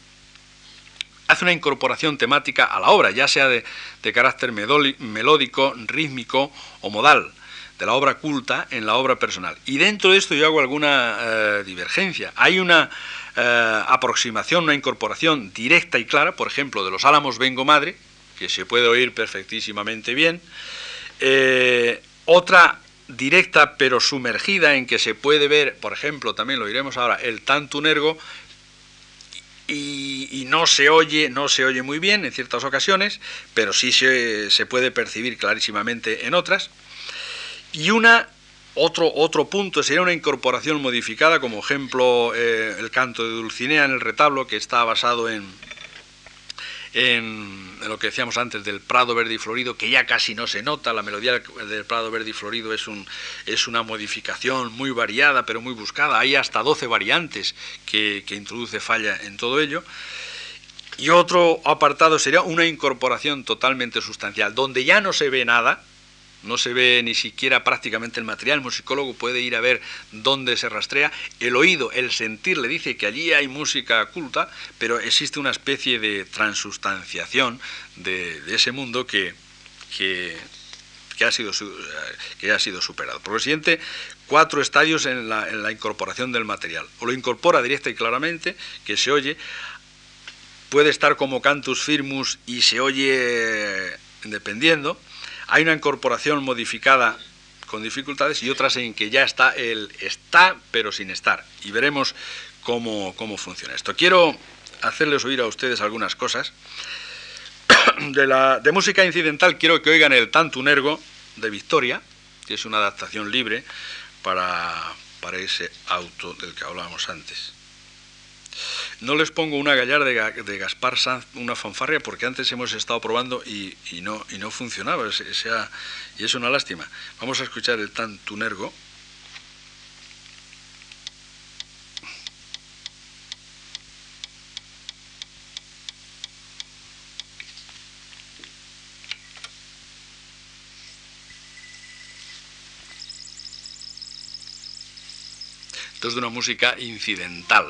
hace una incorporación temática a la obra, ya sea de, carácter melódico, rítmico o modal, de la obra culta en la obra personal. Y dentro de esto yo hago alguna eh, divergencia. Hay una eh, aproximación, una incorporación directa y clara, por ejemplo, de los álamos Vengo Madre, que se puede oír perfectísimamente bien. Eh, otra directa pero sumergida en que se puede ver, por ejemplo, también lo diremos ahora, el tantum y, no se oye, no se oye muy bien en ciertas ocasiones, pero sí se, se puede percibir clarísimamente en otras. Y una otro, otro punto sería una incorporación modificada, como ejemplo eh, el canto de Dulcinea en el retablo, que está basado en, en, lo que decíamos antes del Prado Verde y Florido, que ya casi no se nota, la melodía del Prado Verde y Florido es, un, es una modificación muy variada, pero muy buscada, hay hasta 12 variantes que, que introduce falla en todo ello. Y otro apartado sería una incorporación totalmente sustancial, donde ya no se ve nada, no se ve ni siquiera prácticamente el material, el musicólogo puede ir a ver dónde se rastrea, el oído, el sentir le dice que allí hay música culta, pero existe una especie de transustanciación de, ese mundo que, que, ha sido, que ha sido superado. Por lo siguiente, cuatro estadios en la, en la incorporación del material. O lo incorpora directa y claramente, que se oye, puede estar como cantus firmus y se oye dependiendo, hay una incorporación modificada con dificultades y otras en que ya está el está pero sin estar. Y veremos cómo, cómo funciona esto. Quiero hacerles oír a ustedes algunas cosas. De, la, de música incidental quiero que oigan el Tantunergo de Victoria, que es una adaptación libre para, para ese auto del que hablábamos antes. No les pongo una gallarda de, Gaspar Sanz, una fanfarria, porque antes hemos estado probando y, no, y no funcionaba, y es una lástima. Vamos a escuchar el Tantunergo. Esto es de una música incidental.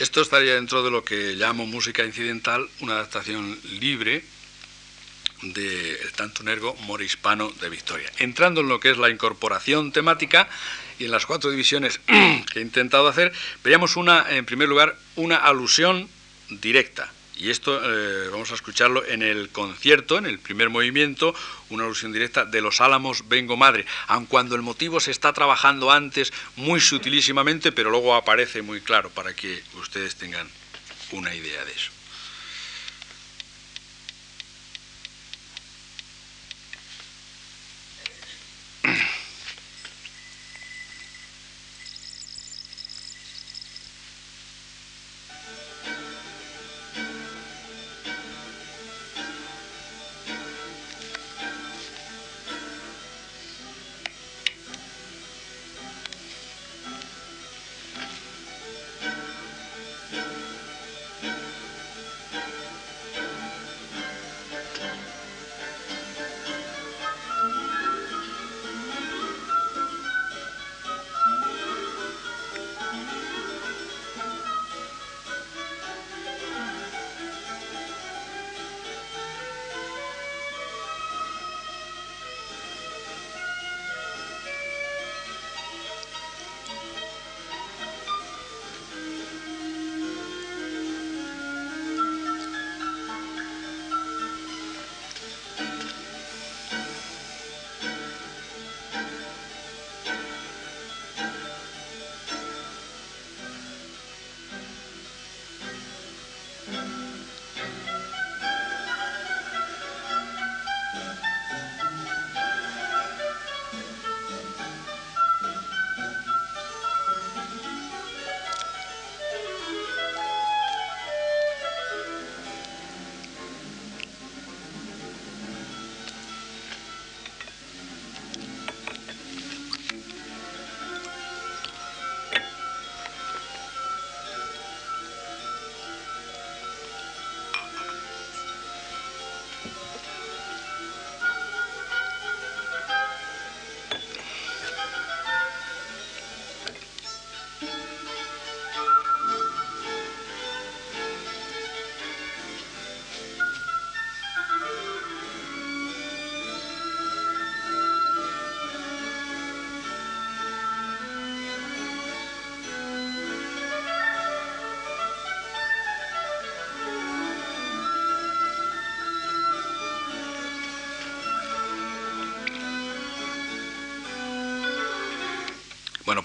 Esto estaría dentro de lo que llamo música incidental, una adaptación libre del tanto nergo morispano de Victoria. Entrando en lo que es la incorporación temática y en las cuatro divisiones que he intentado hacer, veríamos una, en primer lugar, una alusión directa y esto eh, vamos a escucharlo en el concierto, en el primer movimiento, una alusión directa de los álamos Vengo Madre, aun cuando el motivo se está trabajando antes muy sutilísimamente, pero luego aparece muy claro para que ustedes tengan una idea de eso.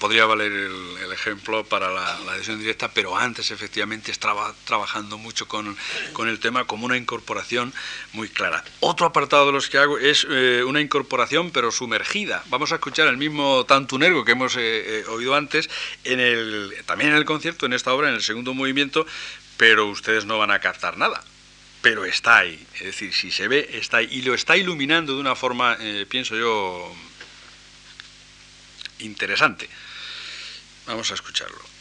Podría valer el, ejemplo para la, la, adhesión directa, pero antes efectivamente estaba trabajando mucho con, con, el tema como una incorporación muy clara. Otro apartado de los que hago es eh, una incorporación pero sumergida. Vamos a escuchar el mismo tantunergo que hemos eh, eh, oído antes, en el, también en el concierto, en esta obra, en el segundo movimiento, pero ustedes no van a captar nada pero está ahí. Es decir, si se ve, está ahí. Y lo está iluminando de una forma, pienso yo, interesante. Vamos a escucharlo.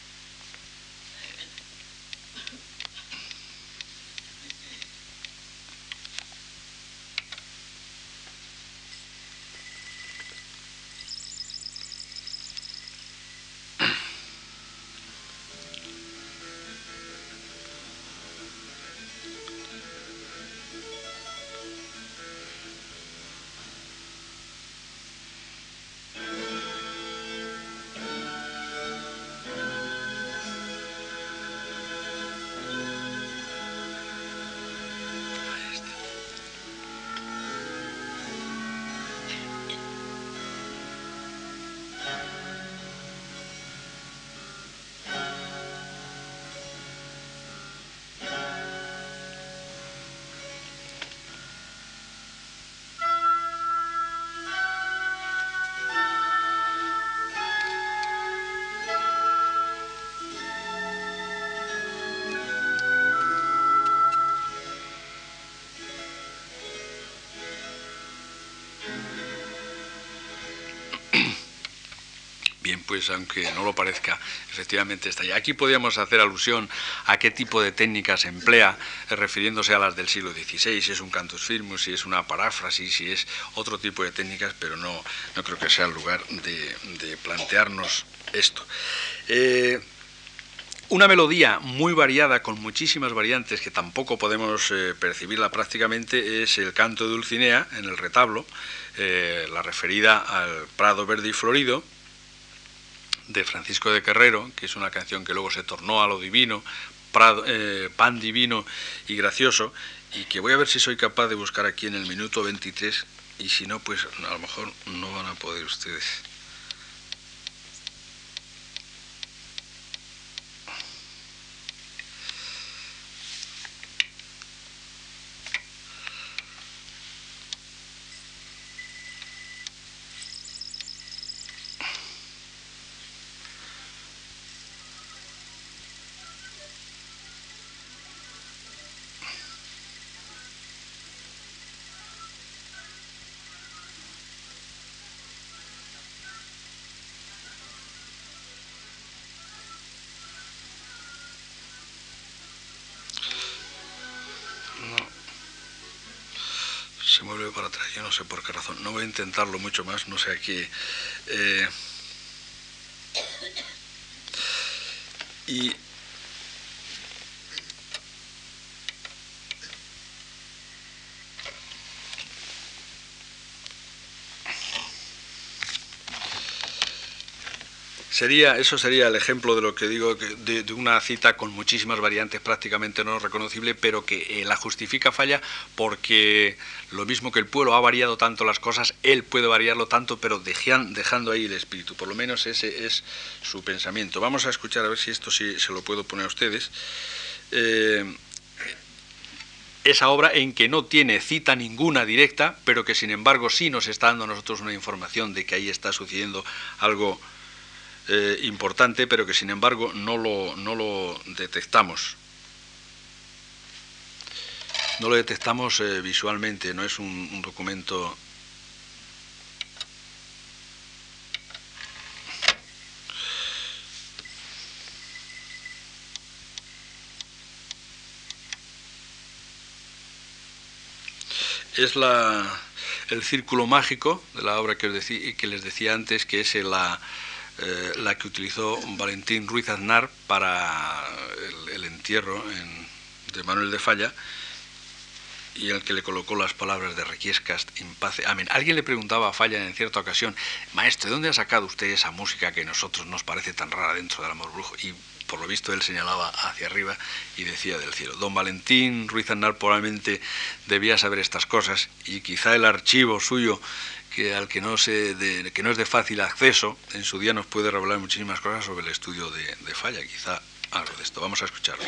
Pues aunque no lo parezca, efectivamente está ahí. Aquí podríamos hacer alusión a qué tipo de técnicas emplea, eh, refiriéndose a las del siglo XVI, si es un cantus firmus, si es una paráfrasis, si es otro tipo de técnicas, pero no, no creo que sea el lugar de, plantearnos esto. Eh, una melodía muy variada, con muchísimas variantes que tampoco podemos eh, percibirla prácticamente, es el canto de Dulcinea en el retablo, la referida al Prado Verde y Florido, de Francisco de Carrero, que es una canción que luego se tornó a lo divino, eh, pan divino y gracioso, y que voy a ver si soy capaz de buscar aquí en el minuto 23, y si no, pues a lo mejor no van a poder ustedes. Sé por qué razón. No voy a intentarlo mucho más, no sé aquí. Eh, y Sería, eso sería el ejemplo de lo que digo, de, de, una cita con muchísimas variantes prácticamente no reconocible, pero que eh, la justifica falla porque lo mismo que el pueblo ha variado tanto las cosas, él puede variarlo tanto, pero dejando ahí el espíritu. Por lo menos ese es su pensamiento. Vamos a escuchar a ver si esto sí se lo puedo poner a ustedes. Eh, esa obra en que no tiene cita ninguna directa, pero que sin embargo sí nos está dando a nosotros una información de que ahí está sucediendo algo eh, importante, pero que sin embargo no lo, no lo detectamos. No lo detectamos eh, visualmente, no es un, documento es la, el círculo mágico de la obra que, os que les decía antes, que es la, eh, la que utilizó Valentín Ruiz Aznar para el, entierro de Manuel de Falla y el que le colocó las palabras de Requiescas in pace. Amén. Alguien le preguntaba a Falla en cierta ocasión, maestro, ¿de dónde ha sacado usted esa música que a nosotros nos parece tan rara dentro del amor brujo? Y por lo visto él señalaba hacia arriba y decía del cielo. Don Valentín Ruiz Aznar probablemente debía saber estas cosas y quizá el archivo suyo que al que no, se que no es de fácil acceso, en su día nos puede revelar muchísimas cosas sobre el estudio de, de Falla, quizá algo de esto. Vamos a escucharlo.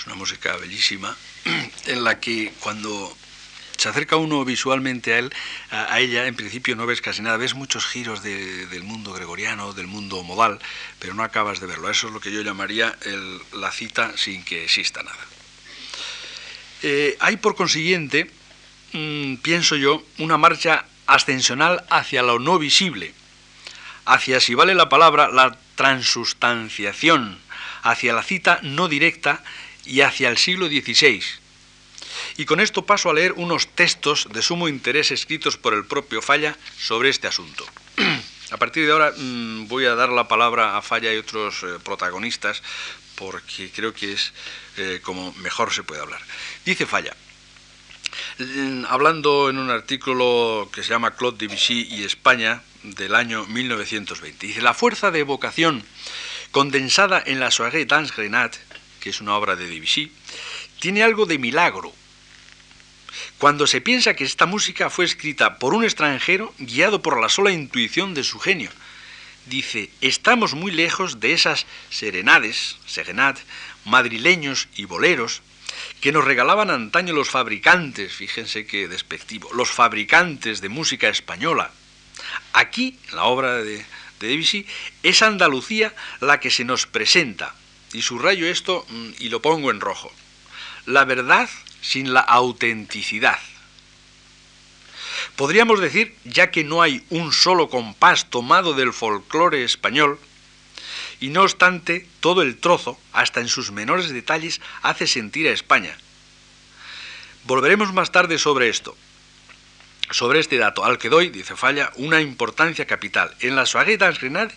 Es una música bellísima en la que cuando se acerca uno visualmente a él, a, ella, en principio no ves casi nada, ves muchos giros del mundo gregoriano, del mundo modal, pero no acabas de verlo. Eso es lo que yo llamaría la cita sin que exista nada. Eh, hay por consiguiente, mm, pienso yo, una marcha ascensional hacia lo no visible, hacia, si vale la palabra, la transustanciación, hacia la cita no directa y hacia el siglo XVI. Y con esto paso a leer unos textos de sumo interés escritos por el propio Falla sobre este asunto. A partir de ahora mm, voy a dar la palabra a Falla y otros eh, protagonistas porque creo que es eh, como mejor se puede hablar. Dice Falla, mm, hablando en un artículo que se llama Claude Debussy y España del año 1920, dice, la fuerza de evocación condensada en la Soirée dans Grenade que es una obra de Debussy, tiene algo de milagro. Cuando se piensa que esta música fue escrita por un extranjero guiado por la sola intuición de su genio, dice, estamos muy lejos de esas serenades, serenad, madrileños y boleros que nos regalaban antaño los fabricantes, fíjense qué despectivo, los fabricantes de música española. Aquí, en la obra de, de Debussy, es Andalucía la que se nos presenta, y subrayo esto mm, y lo pongo en rojo, la verdad sin la autenticidad. Podríamos decir, ya que no hay un solo compás tomado del folclore español, y no obstante, todo el trozo, hasta en sus menores detalles, hace sentir a España. Volveremos más tarde sobre esto. Sobre este dato, al que doy, dice Falla, una importancia capital. En la soirée d'Angrenade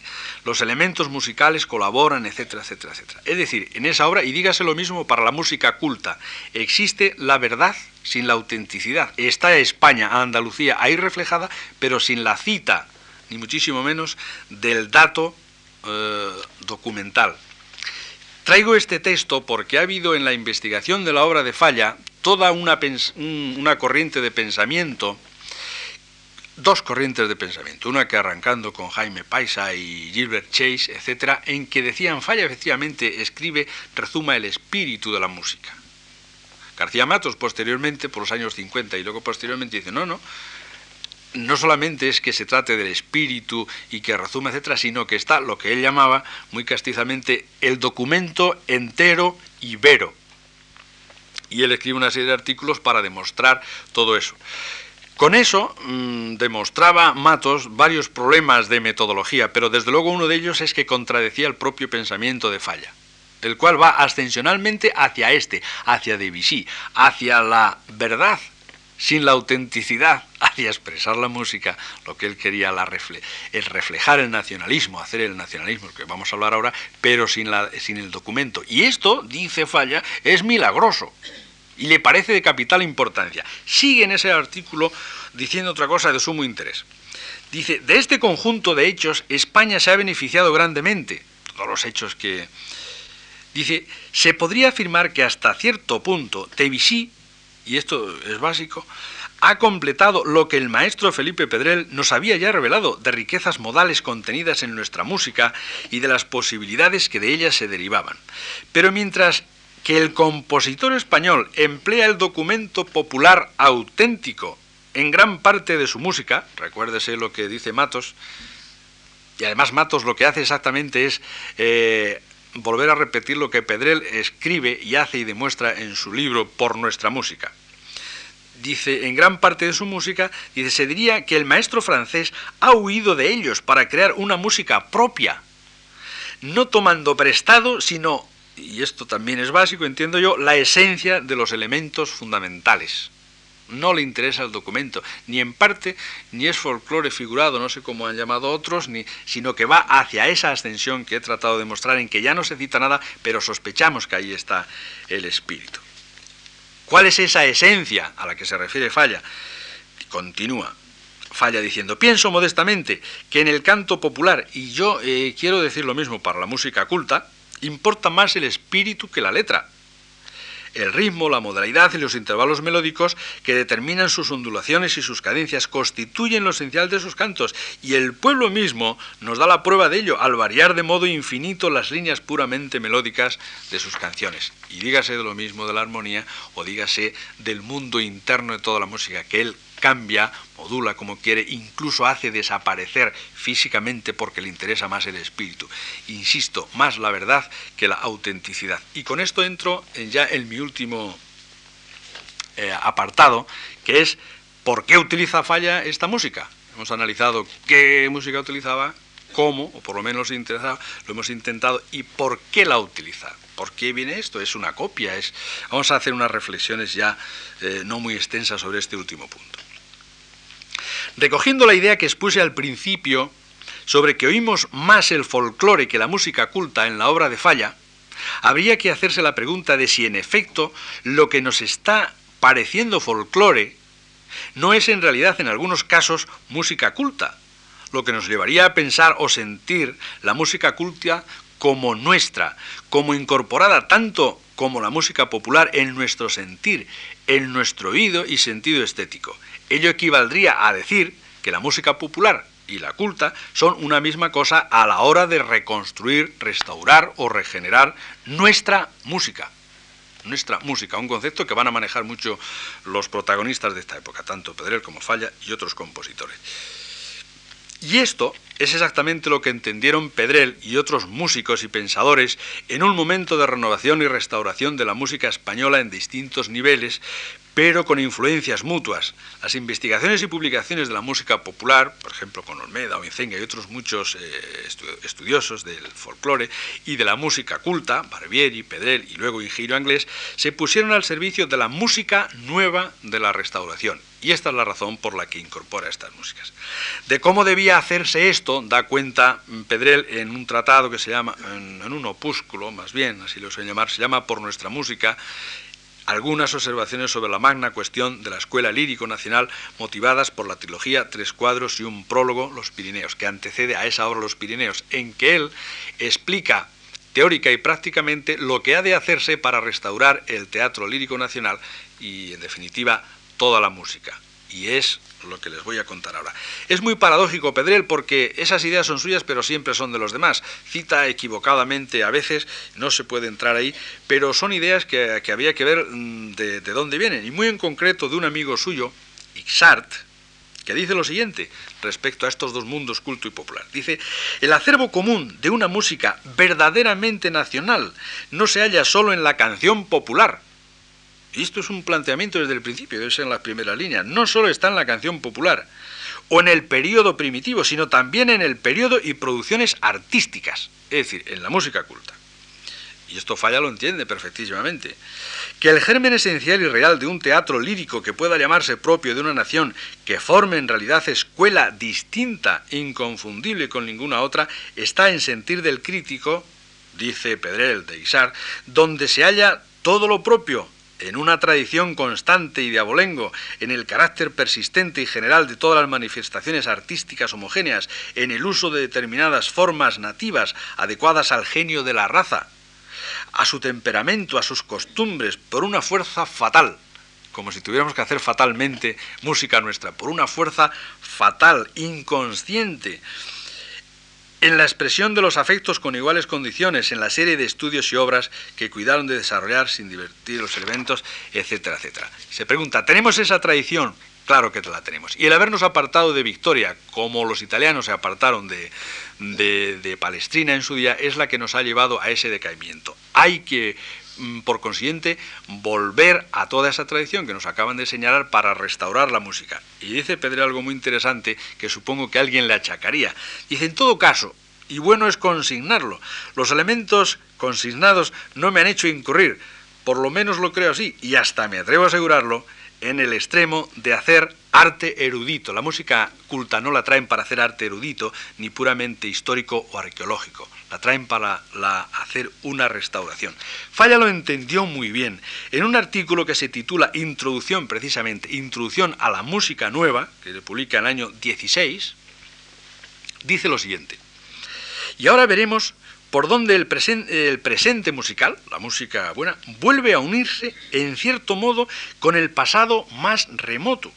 los elementos musicales colaboran, etcétera, etcétera, etcétera. Es decir, en esa obra, y dígase lo mismo para la música culta, existe la verdad sin la autenticidad. Está España, Andalucía ahí reflejada, pero sin la cita, ni muchísimo menos, del dato eh, documental. Traigo este texto porque ha habido en la investigación de la obra de Falla toda una, una corriente de pensamiento dos corrientes de pensamiento, una que arrancando con Jaime Paisa y Gilbert Chase, etcétera, en que decían Falla efectivamente escribe, rezuma el espíritu de la música. García Matos posteriormente, por los años 50 y luego posteriormente dice, no, no, no solamente es que se trate del espíritu y que rezuma, etcétera, sino que está lo que él llamaba muy castizamente el documento entero y vero. Y él escribe una serie de artículos para demostrar todo eso. Con eso mm, demostraba Matos varios problemas de metodología, pero desde luego uno de ellos es que contradecía el propio pensamiento de Falla, el cual va ascensionalmente hacia este, hacia Debussy, hacia la verdad sin la autenticidad, hacia expresar la música, lo que él quería la el reflejar el nacionalismo, hacer el nacionalismo, que vamos a hablar ahora, pero sin, la, sin el documento. Y esto, dice Falla, es milagroso y le parece de capital importancia. Sigue en ese artículo diciendo otra cosa de sumo interés. Dice, de este conjunto de hechos España se ha beneficiado grandemente. Todos los hechos que... Dice, se podría afirmar que hasta cierto punto Tevisí, y esto es básico, ha completado lo que el maestro Felipe Pedrel nos había ya revelado de riquezas modales contenidas en nuestra música y de las posibilidades que de ellas se derivaban. Pero mientras que el compositor español emplea el documento popular auténtico en gran parte de su música, recuérdese lo que dice Matos, y además Matos lo que hace exactamente es eh, volver a repetir lo que Pedrel escribe y hace y demuestra en su libro Por nuestra música. Dice, en gran parte de su música, dice, se diría que el maestro francés ha huido de ellos para crear una música propia, no tomando prestado, sino y esto también es básico, entiendo yo, la esencia de los elementos fundamentales. No le interesa el documento, ni en parte, ni es folclore figurado, no sé cómo han llamado otros, ni, sino que va hacia esa ascensión que he tratado de mostrar, en que ya no se cita nada, pero sospechamos que ahí está el espíritu. ¿Cuál es esa esencia a la que se refiere Falla? Continúa. Falla diciendo, pienso modestamente que en el canto popular, y yo eh, quiero decir lo mismo para la música culta, importa más el espíritu que la letra. El ritmo, la modalidad y los intervalos melódicos que determinan sus ondulaciones y sus cadencias constituyen lo esencial de sus cantos y el pueblo mismo nos da la prueba de ello al variar de modo infinito las líneas puramente melódicas de sus canciones. Y dígase de lo mismo de la armonía o dígase del mundo interno de toda la música, que él cambia, modula como quiere, incluso hace desaparecer físicamente porque le interesa más el espíritu. Insisto, más la verdad que la autenticidad. Y con esto entro en ya en mi último eh, apartado, que es ¿por qué utiliza Falla esta música? Hemos analizado qué música utilizaba, cómo, o por lo menos lo hemos intentado, y por qué la utiliza. ¿Por qué viene esto? Es una copia. Vamos a hacer unas reflexiones ya eh, no muy extensas sobre este último punto. Recogiendo la idea que expuse al principio sobre que oímos más el folclore que la música culta en la obra de Falla, habría que hacerse la pregunta de si en efecto lo que nos está pareciendo folclore no es en realidad en algunos casos música culta, lo que nos llevaría a pensar o sentir la música culta como nuestra, como incorporada tanto como la música popular en nuestro sentir, en nuestro oído y sentido estético. Ello equivaldría a decir que la música popular y la culta son una misma cosa a la hora de reconstruir, restaurar o regenerar nuestra música. Nuestra música, un concepto que van a manejar mucho los protagonistas de esta época, tanto Pedrel como Falla y otros compositores. Y esto es exactamente lo que entendieron Pedrell y otros músicos y pensadores en un momento de renovación y restauración de la música española en distintos niveles, pero con influencias mutuas. Las investigaciones y publicaciones de la música popular, por ejemplo con Olmeda o Incenga y otros muchos eh, estudiosos del folclore, y de la música culta, Barbieri, Pedrell y luego Ingiro Anglés, se pusieron al servicio de la música nueva de la restauración. Y esta es la razón por la que incorpora estas músicas. De cómo debía hacerse esto da cuenta Pedrell en un tratado que se llama, en, en un opúsculo más bien, así lo suelen llamar, se llama Por nuestra música, algunas observaciones sobre la magna cuestión de la Escuela Lírico Nacional motivadas por la trilogía Tres cuadros y un prólogo Los Pirineos, que antecede a esa obra Los Pirineos, en que él explica teórica y prácticamente lo que ha de hacerse para restaurar el Teatro Lírico Nacional y, en definitiva, toda la música. Y es lo que les voy a contar ahora. Es muy paradójico Pedrell porque esas ideas son suyas pero siempre son de los demás. Cita equivocadamente a veces, no se puede entrar ahí, pero son ideas que, había que ver mm, de, de, dónde vienen. Y muy en concreto de un amigo suyo, Ixart, que dice lo siguiente respecto a estos dos mundos culto y popular. Dice, el acervo común de una música verdaderamente nacional no se halla solo en la canción popular, y esto es un planteamiento desde el principio, debe ser en las primeras líneas, no solo está en la canción popular o en el periodo primitivo, sino también en el periodo y producciones artísticas, es decir, en la música culta. Y esto Falla lo entiende perfectísimamente. Que el germen esencial y real de un teatro lírico que pueda llamarse propio de una nación, que forme en realidad escuela distinta, inconfundible con ninguna otra, está en sentir del crítico, dice Pedrell de Isar, donde se halla todo lo propio, en una tradición constante y de abolengo, en el carácter persistente y general de todas las manifestaciones artísticas homogéneas, en el uso de determinadas formas nativas adecuadas al genio de la raza, a su temperamento, a sus costumbres, por una fuerza fatal, como si tuviéramos que hacer fatalmente música nuestra, por una fuerza fatal, inconsciente, en la expresión de los afectos con iguales condiciones, en la serie de estudios y obras que cuidaron de desarrollar sin divertir los elementos, etcétera, etcétera. Se pregunta, ¿tenemos esa tradición? Claro que la tenemos. Y el habernos apartado de Victoria, como los italianos se apartaron de, de, de Palestrina en su día, es la que nos ha llevado a ese decaimiento. Hay que por consiguiente, volver a toda esa tradición que nos acaban de señalar para restaurar la música. Y dice Pedro algo muy interesante que supongo que alguien le achacaría. Dice, en todo caso, y bueno es consignarlo, los elementos consignados no me han hecho incurrir, por lo menos lo creo así, y hasta me atrevo a asegurarlo, en el extremo de hacer arte erudito. La música culta no la traen para hacer arte erudito, ni puramente histórico o arqueológico. La traen para hacer una restauración. Falla lo entendió muy bien. En un artículo que se titula Introducción, precisamente, Introducción a la música nueva, que se publica en el año 16, dice lo siguiente. Y ahora veremos por donde el, el, presente musical, la música buena, vuelve a unirse en cierto modo con el pasado más remoto,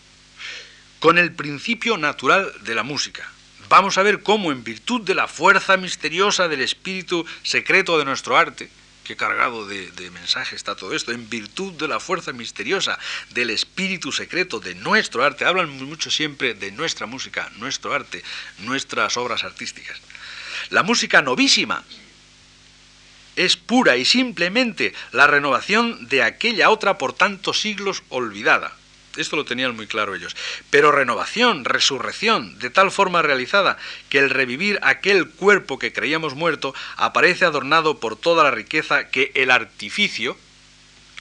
con el principio natural de la música. Vamos a ver cómo, en virtud de la fuerza misteriosa del espíritu secreto de nuestro arte, qué cargado de, de, mensaje está todo esto, en virtud de la fuerza misteriosa del espíritu secreto de nuestro arte, hablan mucho siempre de nuestra música, nuestro arte, nuestras obras artísticas. La música novísima, es pura y simplemente la renovación de aquella otra por tantos siglos olvidada. Esto lo tenían muy claro ellos. Pero renovación, resurrección, de tal forma realizada que el revivir aquel cuerpo que creíamos muerto aparece adornado por toda la riqueza que el artificio,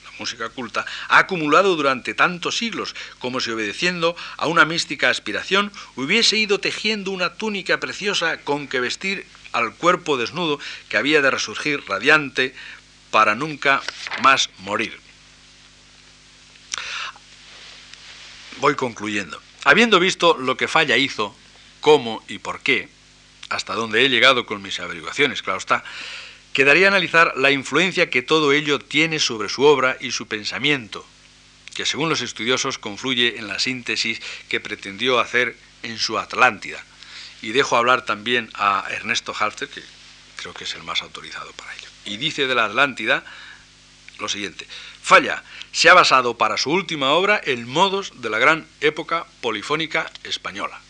la música culta, ha acumulado durante tantos siglos, como si obedeciendo a una mística aspiración hubiese ido tejiendo una túnica preciosa con que vestir al cuerpo desnudo que había de resurgir radiante para nunca más morir. Voy concluyendo. Habiendo visto lo que Falla hizo, cómo y por qué, hasta donde he llegado con mis averiguaciones, claro está, quedaría analizar la influencia que todo ello tiene sobre su obra y su pensamiento, que según los estudiosos confluye en la síntesis que pretendió hacer en su Atlántida, y dejo hablar también a Ernesto Halfter, que creo que es el más autorizado para ello. Y dice de la Atlántida lo siguiente, Falla se ha basado para su última obra en modos de la gran época polifónica española.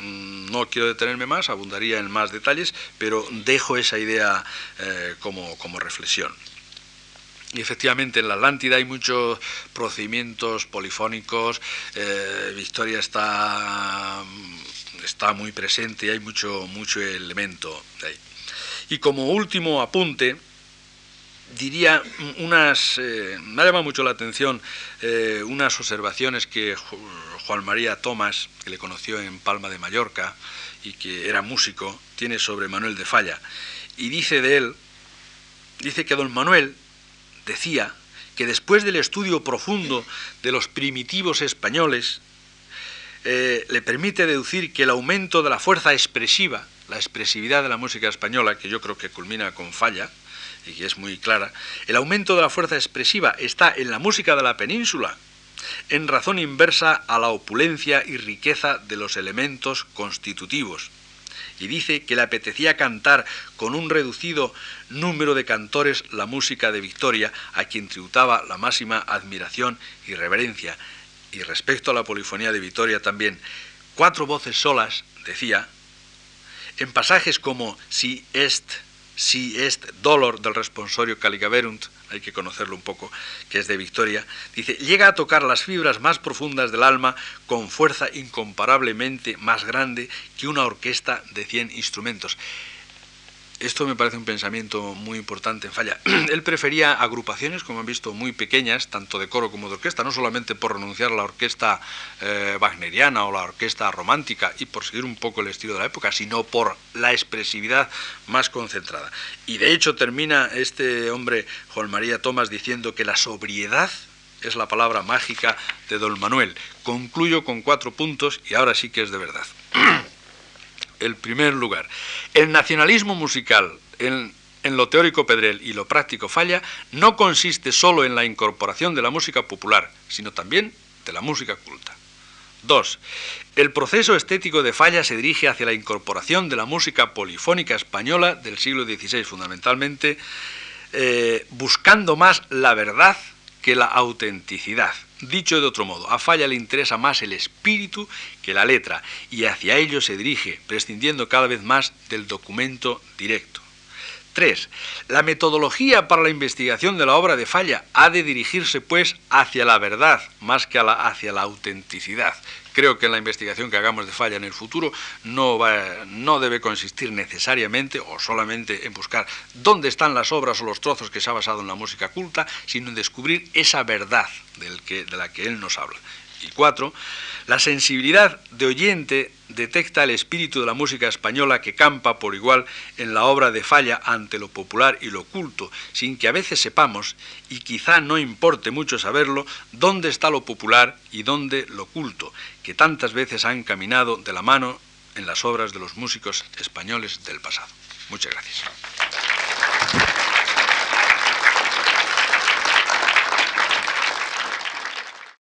Mm, No quiero detenerme más, abundaría en más detalles, pero dejo esa idea eh, como, como reflexión. Y efectivamente en la Atlántida hay muchos procedimientos polifónicos, eh, Victoria está, está muy presente y hay mucho, mucho elemento ahí. Y como último apunte, diría unas, eh, me ha llamado mucho la atención eh, unas observaciones que Juan María Tomás, que le conoció en Palma de Mallorca y que era músico, tiene sobre Manuel de Falla. Y dice de él, dice que don Manuel decía que después del estudio profundo de los primitivos españoles, eh, le permite deducir que el aumento de la fuerza expresiva, la expresividad de la música española, que yo creo que culmina con falla, y que es muy clara, el aumento de la fuerza expresiva está en la música de la península, en razón inversa a la opulencia y riqueza de los elementos constitutivos y dice que le apetecía cantar con un reducido número de cantores la música de Victoria, a quien tributaba la máxima admiración y reverencia. Y respecto a la polifonía de Victoria también, cuatro voces solas, decía, en pasajes como Si est, si est dolor del responsorio caligaverunt, hay que conocerlo un poco, que es de Victoria, dice, llega a tocar las fibras más profundas del alma con fuerza incomparablemente más grande que una orquesta de 100 instrumentos. Esto me parece un pensamiento muy importante en Falla. Él prefería agrupaciones, como han visto, muy pequeñas, tanto de coro como de orquesta, no solamente por renunciar a la orquesta eh, wagneriana o la orquesta romántica y por seguir un poco el estilo de la época, sino por la expresividad más concentrada. Y de hecho termina este hombre, Juan María Tomás, diciendo que la sobriedad es la palabra mágica de don Manuel. Concluyo con cuatro puntos y ahora sí que es de verdad. el primer lugar. El nacionalismo musical, en, lo teórico Pedrel y lo práctico Falla, no consiste solo en la incorporación de la música popular, sino también de la música culta. 2. El proceso estético de Falla se dirige hacia la incorporación de la música polifónica española del siglo XVI, fundamentalmente eh, buscando más la verdad que la autenticidad. Dicho de otro modo, a Falla le interesa más el espíritu que la letra y hacia ello se dirige, prescindiendo cada vez más del documento directo. 3. La metodología para la investigación de la obra de Falla ha de dirigirse, pues, hacia la verdad más que hacia la autenticidad. Creo que la investigación que hagamos de Falla en el futuro no, no debe consistir necesariamente o solamente en buscar dónde están las obras o los trozos que se ha basado en la música culta, sino en descubrir esa verdad de la que él nos habla. Y cuatro, la sensibilidad de oyente detecta el espíritu de la música española que campa por igual en la obra de Falla ante lo popular y lo oculto, sin que a veces sepamos, y quizá no importe mucho saberlo, dónde está lo popular y dónde lo oculto, que tantas veces han caminado de la mano en las obras de los músicos españoles del pasado. Muchas gracias.